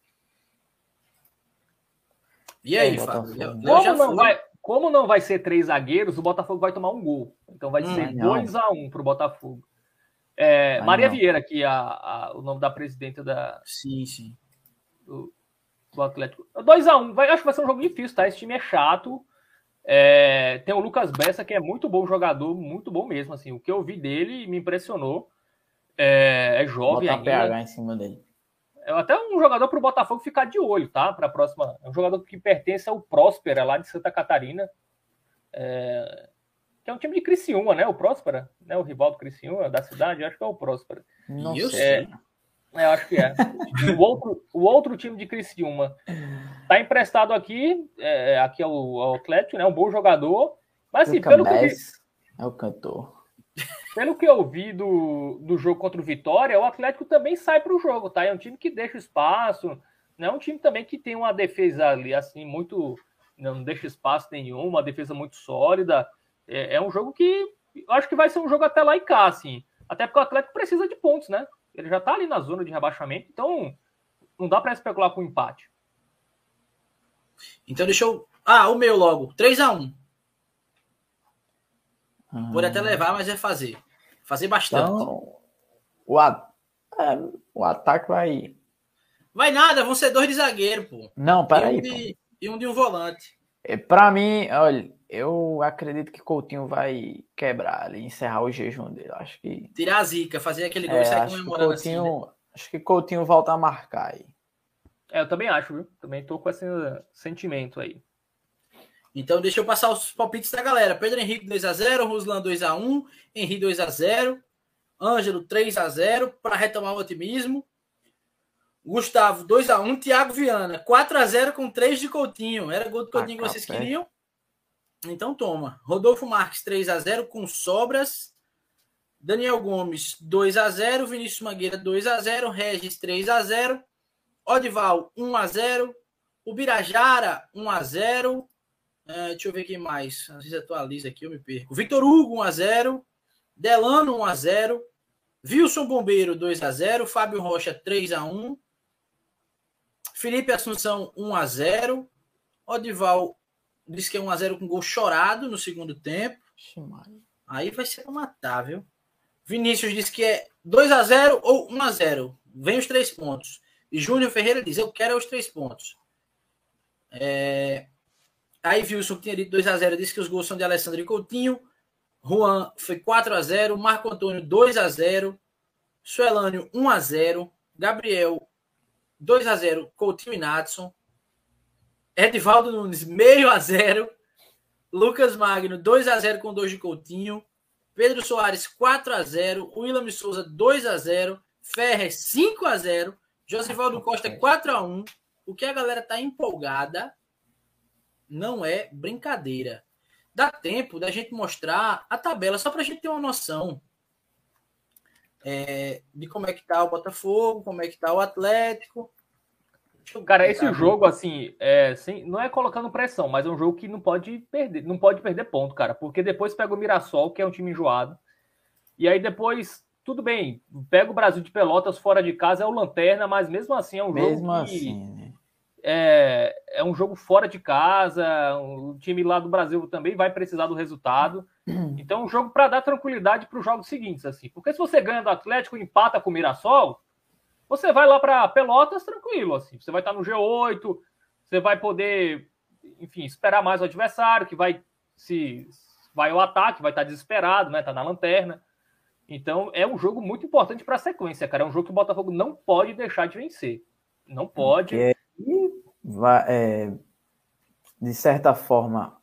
E aí, Fábio? Como não, vai, como não vai ser três zagueiros, o Botafogo vai tomar um gol. Então vai hum, ser 2 a 1 um para o Botafogo. É, Maria não. Vieira, aqui, a, a, o nome da presidenta da. Sim, sim. Do, do Atlético. 2x1. Um, vai, acho que vai ser um jogo difícil, tá? Esse time é chato. É, tem o Lucas Bessa, que é muito bom jogador, muito bom mesmo. Assim, o que eu vi dele me impressionou. É, é jovem Bota ainda. PH em cima dele. É até um jogador para o Botafogo ficar de olho, tá? Para a próxima. É um jogador que pertence ao Próspera, lá de Santa Catarina. É, que é um time de Criciúma, né? O Próspera, né? O rival do Criciúma, da cidade, acho que é o Próspera. Não sei. É, acho que é. o, outro, o outro time de Criciúma tá emprestado aqui, é, aqui ao, ao Atlético, né? Um bom jogador. Mas assim, pelo que, vi, é o cantor. Pelo que eu vi do, do jogo contra o Vitória, o Atlético também sai para o jogo, tá? É um time que deixa espaço, não é um time também que tem uma defesa ali, assim, muito. Não deixa espaço nenhum, uma defesa muito sólida. É, é um jogo que eu acho que vai ser um jogo até lá e cá, assim. Até porque o Atlético precisa de pontos, né? Ele já está ali na zona de rebaixamento, então não dá para especular com empate. Então deixa eu. Ah, o meu logo. 3 a 1 uhum. Pode até levar, mas é fazer. Fazer bastante. Então, o, a... é, o ataque vai. Vai nada, vão ser dois de zagueiro, pô. Não, peraí. E, um e um de um volante. É, para mim, olha, eu acredito que Coutinho vai quebrar ali, encerrar o jejum dele. Acho que. Tirar a zica, fazer aquele gol é, e sair comemorando Coutinho, assim. Né? Acho que Coutinho volta a marcar aí. É, eu também acho, viu? Também tô com esse sentimento aí. Então, deixa eu passar os palpites da galera. Pedro Henrique 2x0, Ruslan 2x1, Henrique 2x0, Ângelo 3x0, para retomar o otimismo. Gustavo 2x1, Thiago Viana 4x0 com 3 de Coutinho. Era gol do Coutinho ah, que vocês queriam? Então toma. Rodolfo Marques 3 a 0 com sobras. Daniel Gomes 2 a 0, Vinícius Mangueira 2 a 0, Regis 3 a 0, Odival 1 a 0, Ubirajara 1 a 0. É, deixa eu ver quem mais. Às vezes atualiza aqui, eu me perco. Vitor Hugo 1 a 0, Delano 1 a 0, Wilson Bombeiro 2 a 0, Fábio Rocha 3 a 1, Felipe Assunção 1 a 0, Odival disse que é 1x0 com gol chorado no segundo tempo. Aí vai ser pra matar, viu? Vinícius disse que é 2x0 ou 1x0. Vem os três pontos. E Júnior Ferreira diz: Eu quero os três pontos. É... Aí Wilson tinha dito 2x0, disse que os gols são de Alessandro e Coutinho. Juan foi 4x0. Marco Antônio 2x0. Suelânio 1x0. Gabriel 2x0. Coutinho e Natson. Edivaldo Nunes, meio a zero. Lucas Magno, 2 a 0 com 2 de Coutinho. Pedro Soares, 4 a 0 William Souza, 2 a 0 Ferrer, 5 a 0 Josivaldo Costa, 4 a 1 O que a galera tá empolgada não é brincadeira. Dá tempo da gente mostrar a tabela, só para a gente ter uma noção é, de como é que tá o Botafogo, como é que tá o Atlético. Cara, esse jogo, assim, é, sem, não é colocando pressão, mas é um jogo que não pode perder, não pode perder ponto, cara, porque depois pega o Mirassol, que é um time enjoado, e aí depois, tudo bem, pega o Brasil de Pelotas fora de casa, é o Lanterna, mas mesmo assim é um mesmo jogo assim, né? É, é um jogo fora de casa, o time lá do Brasil também vai precisar do resultado, então é um jogo para dar tranquilidade para os jogos seguintes, assim, porque se você ganha do Atlético e empata com o Mirassol, você vai lá para Pelotas tranquilo, assim. Você vai estar no G8, você vai poder, enfim, esperar mais o adversário, que vai se vai ao ataque, vai estar desesperado, né? Tá na lanterna. Então é um jogo muito importante para a sequência, cara. É um jogo que o Botafogo não pode deixar de vencer. Não pode. Vai, é, de certa forma,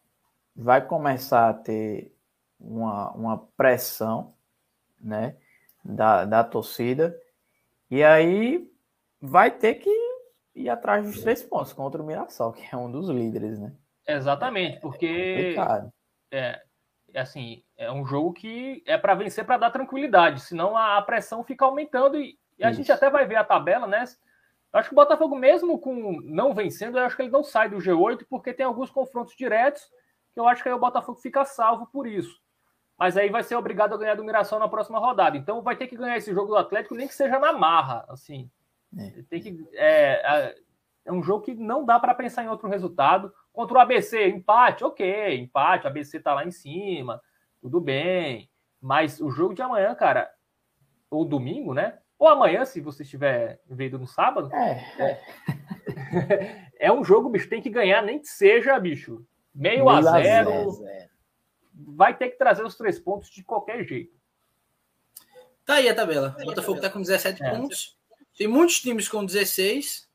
vai começar a ter uma, uma pressão, né? Da, da torcida e aí vai ter que ir atrás dos três pontos contra o Mirassol, que é um dos líderes, né? Exatamente, porque é, é assim, é um jogo que é para vencer para dar tranquilidade, senão a, a, pressão fica aumentando e, e a gente até vai ver a tabela, né? Acho que o Botafogo, mesmo com não vencendo, eu acho que ele não sai do G8, porque tem alguns confrontos diretos que eu acho que aí o Botafogo fica salvo por isso mas aí vai ser obrigado a ganhar do Mirassol na próxima rodada. Então vai ter que ganhar esse jogo do Atlético, nem que seja na marra, assim. É. Tem que é, é um jogo que não dá para pensar em outro resultado. Contra o ABC, empate, ok, empate, o ABC tá lá em cima, tudo bem. Mas o jogo de amanhã, cara, ou domingo, né? Ou amanhã, se você estiver vendo no sábado. É. É, [laughs] é um jogo, bicho, tem que ganhar, nem que seja, bicho, meio, meio a zero. A zero vai ter que trazer os três pontos de qualquer jeito. Tá aí a tabela. O Botafogo está com 17 é. pontos. Tem muitos times com 16.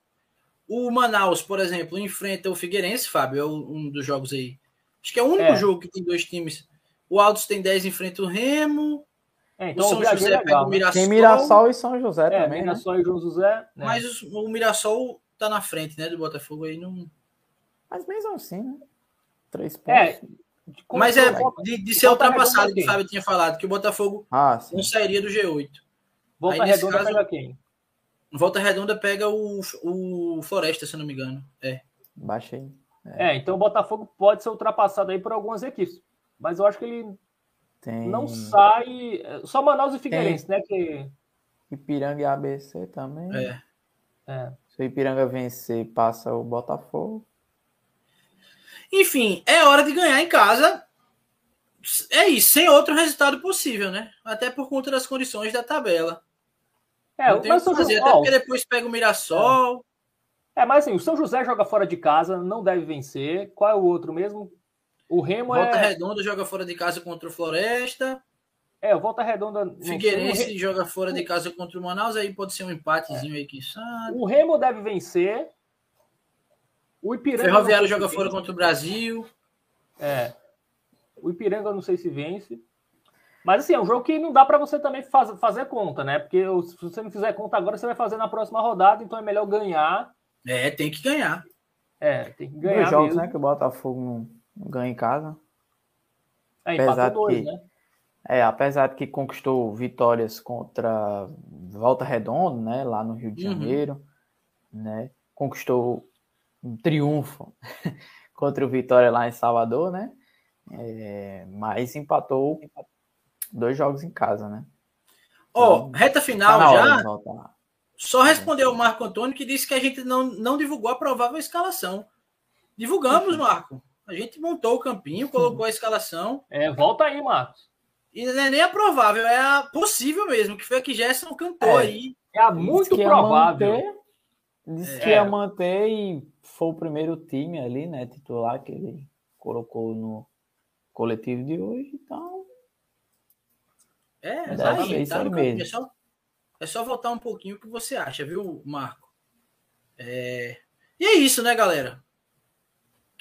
O Manaus, por exemplo, enfrenta o Figueirense, Fábio, é um dos jogos aí. Acho que é o único é. jogo que tem dois times. O Altos tem 10, enfrenta o Remo. É, então o São o José é legal, pega o Mirassol. Tem Mirassol e São José é, também. Mirassol né? e João José. Né? Mas o Mirassol tá na frente, né, do Botafogo aí. Não... Mas mesmo assim, né? Três é, pontos. É, mas é de, de ser ultrapassado, que o Fábio tinha falado, que o Botafogo ah, não sairia do G8. Volta Aí, Redonda caso, pega quem? Volta Redonda pega o, o Floresta, se não me engano. É. Baixei. É. é, então o Botafogo pode ser ultrapassado aí por algumas equipes. Mas eu acho que ele Tem... não sai. Só Manaus e Figueirense, Tem... né? Que... Ipiranga e ABC também. É. é. Se o Ipiranga vencer, passa o Botafogo. Enfim, é hora de ganhar em casa. É isso, sem outro resultado possível, né? Até por conta das condições da tabela. É, não tem o que fazer, até porque depois pega o Mirassol. É. é. mas assim, o São José joga fora de casa, não deve vencer. Qual é o outro mesmo? O Remo Volta é. Redonda joga fora de casa contra o Floresta. É, o Volta Redonda. Figueirense joga fora de casa contra o Manaus, aí pode ser um empatezinho é. aí que sabe. O Remo deve vencer. O Ipiranga. Ferroviário joga fora contra o Brasil. É. O Ipiranga eu não sei se vence. Mas assim, é um jogo que não dá para você também faz, fazer conta, né? Porque se você não fizer conta agora, você vai fazer na próxima rodada, então é melhor ganhar. É, tem que ganhar. É, tem que ganhar. Dois jogos, mesmo. né? Que o Botafogo não ganha em casa. É, apesar dois, que, né? É, apesar de que conquistou vitórias contra Volta Redonda, né? Lá no Rio de uhum. Janeiro, uhum. né? Conquistou um triunfo [laughs] contra o Vitória lá em Salvador, né? É, mas empatou dois jogos em casa, né? Ó, oh, reta final tá já. Só respondeu o Marco Antônio que disse que a gente não, não divulgou a provável escalação. Divulgamos, Marco. A gente montou o campinho, colocou a escalação. É, volta aí, Marcos. E não é nem a provável, é a possível mesmo, que foi a que Gerson cantou é, aí. É a muito provável. Manter, disse é. que ia manter e foi o primeiro time ali, né, titular que ele colocou no coletivo de hoje, então. É, é tá aí, tá mesmo. É só, é só voltar um pouquinho o que você acha, viu, Marco? É... E é isso, né, galera?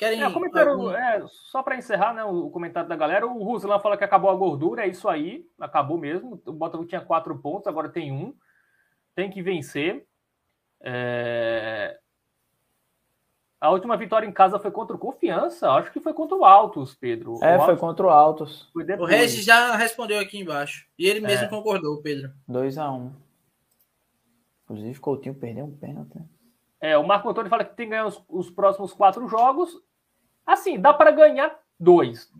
Querem. É, comentário, algum... é, só para encerrar né, o comentário da galera, o Ruslan fala que acabou a gordura, é isso aí, acabou mesmo. O Botafogo tinha quatro pontos, agora tem um. Tem que vencer. É... A última vitória em casa foi contra o Confiança, acho que foi contra o Altos, Pedro. É, o foi contra o Altos. O Regis já respondeu aqui embaixo. E ele mesmo é. concordou, Pedro. 2x1. Um. Inclusive, Coutinho perdeu um pênalti. É, o Marco Antônio fala que tem que ganhar os, os próximos quatro jogos. Assim, dá para ganhar dois.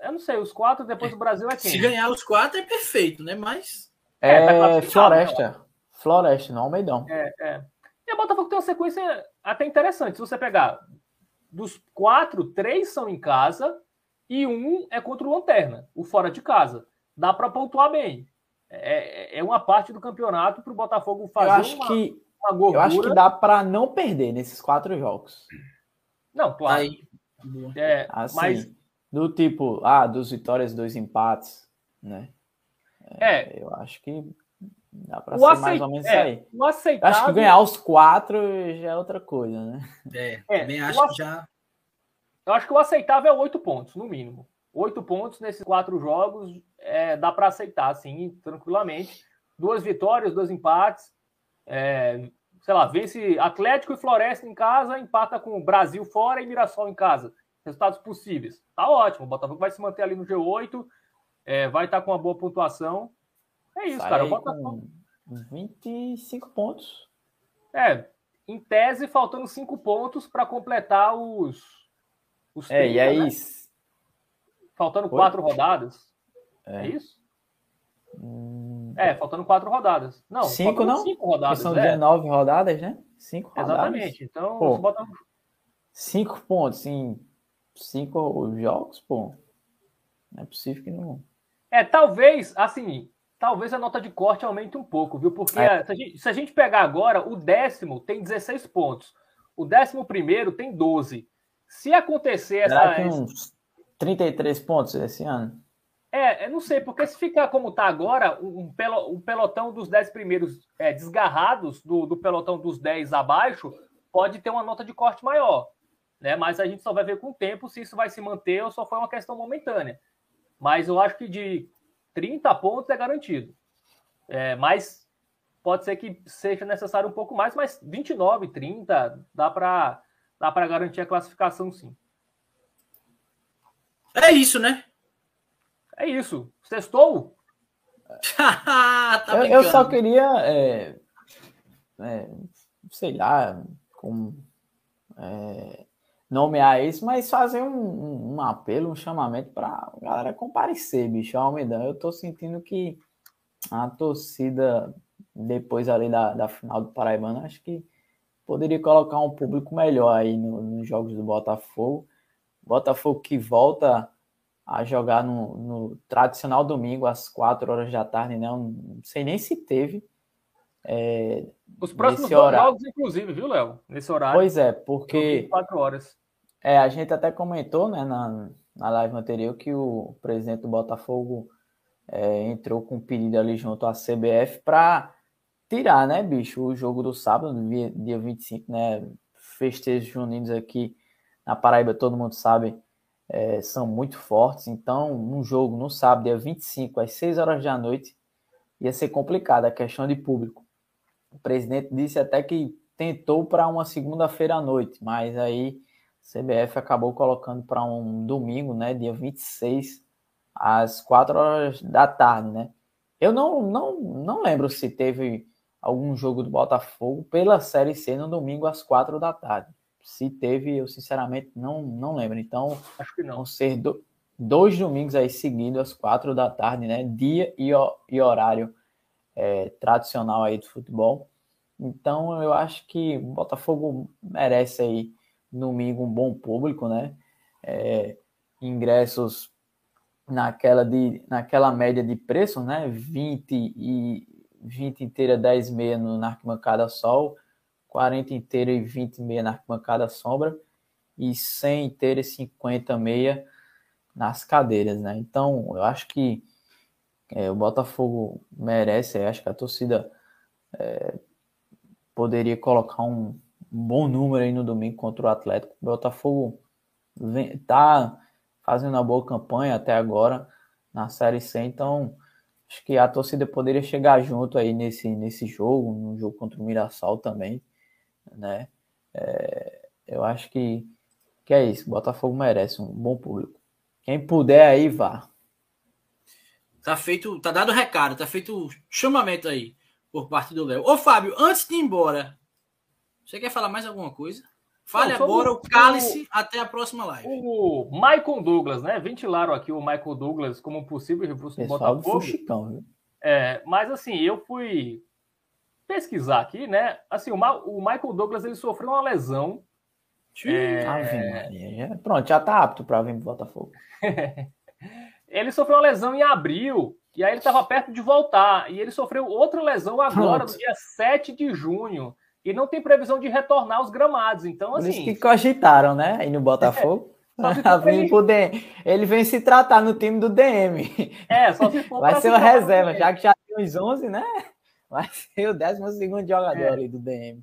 Eu não sei, os quatro depois do Brasil é quem? Se ganhar os quatro é perfeito, né? Mas. É, é tá Floresta. Né? Floresta, não Almeidão. É, é. E a Botafogo tem uma sequência até interessante. Se você pegar dos quatro, três são em casa e um é contra o Lanterna, o fora de casa. Dá para pontuar bem. É, é uma parte do campeonato para o Botafogo fazer eu acho uma, que, uma gordura. Eu acho que dá para não perder nesses quatro jogos. Não, claro. Aí, é, assim, mas... Do tipo, ah, duas vitórias, dois empates, né? É, é eu acho que dá para ser aceit... mais ou menos é, aí. O aceitável... Acho que ganhar os quatro já é outra coisa, né? É, é também acho que já. Eu acho que o aceitável é oito pontos, no mínimo. Oito pontos nesses quatro jogos é, dá para aceitar, assim, tranquilamente. Duas vitórias, dois empates. É, sei lá, vence Atlético e Floresta em casa, empata com o Brasil fora e Mirassol em casa. Resultados possíveis. Tá ótimo. O Botafogo vai se manter ali no G8, é, vai estar tá com uma boa pontuação. É isso, Sai cara. O Botafogo... 25 pontos. É, em tese, faltando 5 pontos para completar os. os 30, é, e aí. Né? Faltando 4 rodadas. É, é isso? Hum... É, faltando quatro rodadas. Não, cinco não? Cinco rodadas. Porque são é. 19 rodadas, né? Cinco rodadas. Exatamente. Então, pô, bota... cinco pontos em cinco jogos, pô. Não é possível que não. É, talvez, assim, talvez a nota de corte aumente um pouco, viu? Porque é. se, a gente, se, a gente, pegar agora, o décimo tem 16 pontos. O décimo primeiro tem 12. Se acontecer essa. Será uns 33 pontos esse ano? É, não sei, porque se ficar como está agora, um, pelo, um pelotão dos 10 primeiros é, desgarrados do, do pelotão dos 10 abaixo, pode ter uma nota de corte maior. Né? Mas a gente só vai ver com o tempo se isso vai se manter ou só foi uma questão momentânea. Mas eu acho que de 30 pontos é garantido. É, mas pode ser que seja necessário um pouco mais, mas 29, 30 dá para dá garantir a classificação sim. É isso, né? É isso. Sextou? [laughs] tá eu, eu, só queria, é, é, sei lá, como é, nomear isso, mas fazer um, um apelo, um chamamento para a galera comparecer, bicho, Almedão. Eu tô sentindo que a torcida, depois ali da, da final do Paraibano, acho que poderia colocar um público melhor aí no, nos jogos do Botafogo. Botafogo que volta a jogar no, no, tradicional domingo às 4 horas da tarde, né? Não sei nem se teve. É, Os próximos jogos, inclusive, viu, Léo? Nesse horário. Pois é, porque. 4 horas. É, a gente até comentou, né, na, na live anterior, que o presidente do Botafogo é, entrou com um pedido ali junto à CBF para tirar, né, bicho, o jogo do sábado, dia, dia 25, né? Festejos juninos aqui na Paraíba, todo mundo sabe é, são muito fortes. Então, um jogo no sábado, dia 25, às 6 horas da noite, ia ser complicado a questão de público. O presidente disse até que tentou para uma segunda-feira à noite, mas aí a CBF acabou colocando para um domingo, né, dia 26, às 4 horas da tarde, né? Eu não, não, não lembro se teve algum jogo do Botafogo pela Série C no domingo às 4 da tarde. Se teve, eu sinceramente não, não lembro. Então, acho que não. Vão ser do, dois domingos aí seguidos, às quatro da tarde, né? Dia e, e horário é, tradicional aí do futebol. Então, eu acho que o Botafogo merece aí domingo um bom público, né? É, ingressos naquela, de, naquela média de preço, né? 20 e 20 inteira, 10 meia no, na arquibancada sol 40 inteira e 20 meia na arquibancada sombra e 100 inteira e 50 meia nas cadeiras, né? Então, eu acho que é, o Botafogo merece, acho que a torcida é, poderia colocar um, um, bom número aí no domingo contra o Atlético. O Botafogo vem, tá fazendo uma boa campanha até agora na Série C, então acho que a torcida poderia chegar junto aí nesse, nesse jogo, no jogo contra o Mirassol também, né? É, eu acho que, que é isso, Botafogo merece um bom público. Quem puder aí, vá. Tá feito, tá dado o recado, tá feito o chamamento aí por parte do Léo. Ô, Fábio, antes de ir embora, você quer falar mais alguma coisa? Fale Não, agora o cálice o, até a próxima live. O Michael Douglas, né? Ventilaram aqui o Michael Douglas como possível reforço do Botafogo. Fuxicão, viu? É, mas assim, eu fui pesquisar aqui, né? Assim, o, Ma o Michael Douglas ele sofreu uma lesão. É... Pronto, já tá apto para vir pro Botafogo. [laughs] ele sofreu uma lesão em abril, e aí ele estava perto de voltar. E ele sofreu outra lesão agora, Pronto. no dia 7 de junho e não tem previsão de retornar aos gramados. Então, assim. Por isso que cogitaram, né? Aí no [laughs] Botafogo. É, ele... [laughs] ele vem se tratar no time do DM. É, só se for Vai ser uma reserva, já que já tem uns 11, né? Vai ser o 12 jogador é. ali do DM.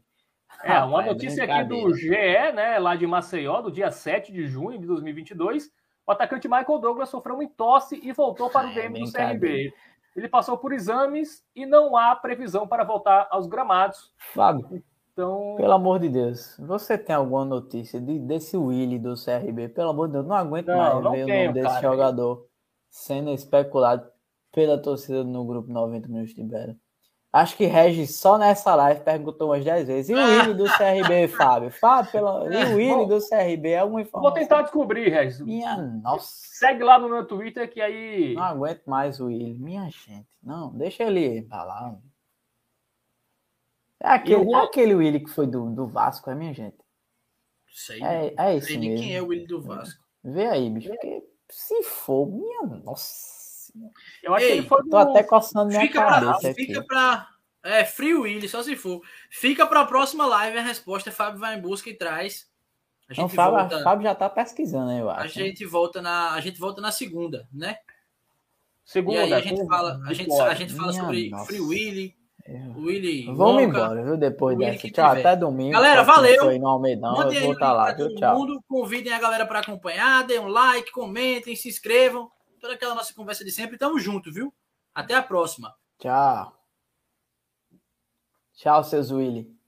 É, uma notícia aqui do GE, né, lá de Maceió, do dia 7 de junho de 2022. O atacante Michael Douglas sofreu um entosse e voltou para o DM do CRB. Ele passou por exames e não há previsão para voltar aos gramados. Fábio, então... Pelo amor de Deus, você tem alguma notícia de, desse Willy do CRB? Pelo amor de Deus, não aguento não, mais não ver tenho, o nome desse cara, jogador sendo especulado pela torcida no grupo 90 minutos de Bera. Acho que Regis só nessa live perguntou umas 10 vezes. E o Willy do CRB, [laughs] Fábio? Fábio, pela... e o Willy do CRB? É alguma informação? Vou tentar descobrir, Regis. Minha nossa. Segue lá no meu Twitter que aí. Não aguento mais o Willy. Minha gente. Não, deixa ele pra lá. É aquele, é aquele Willy que foi do, do Vasco, é minha gente. Sei. É, é esse sei mesmo. quem é o Willy do Vasco. Vê aí, bicho. Porque se for, minha nossa. Eu acho Ei, que ele foi Tô até coçando minha fica cabeça pra, Fica pra... É, Free Willy, só se for. Fica pra próxima live a resposta. Fábio vai em busca e traz. A gente Não, Fábio, volta... Fábio já tá pesquisando, eu acho. A gente volta na, a gente volta na segunda, né? Segunda. E aí a gente fala, a gente, a gente fala sobre nossa. Free Willy, Willy. Vamos embora, viu? Depois dessa. Tchau, até domingo. Galera, valeu. No Almeidão, eu vou estar tá lá, viu? Tchau. Mundo, convidem a galera para acompanhar, deem um like, comentem, se inscrevam. Toda aquela nossa conversa de sempre. Tamo junto, viu? Até a próxima. Tchau. Tchau, seus Willy.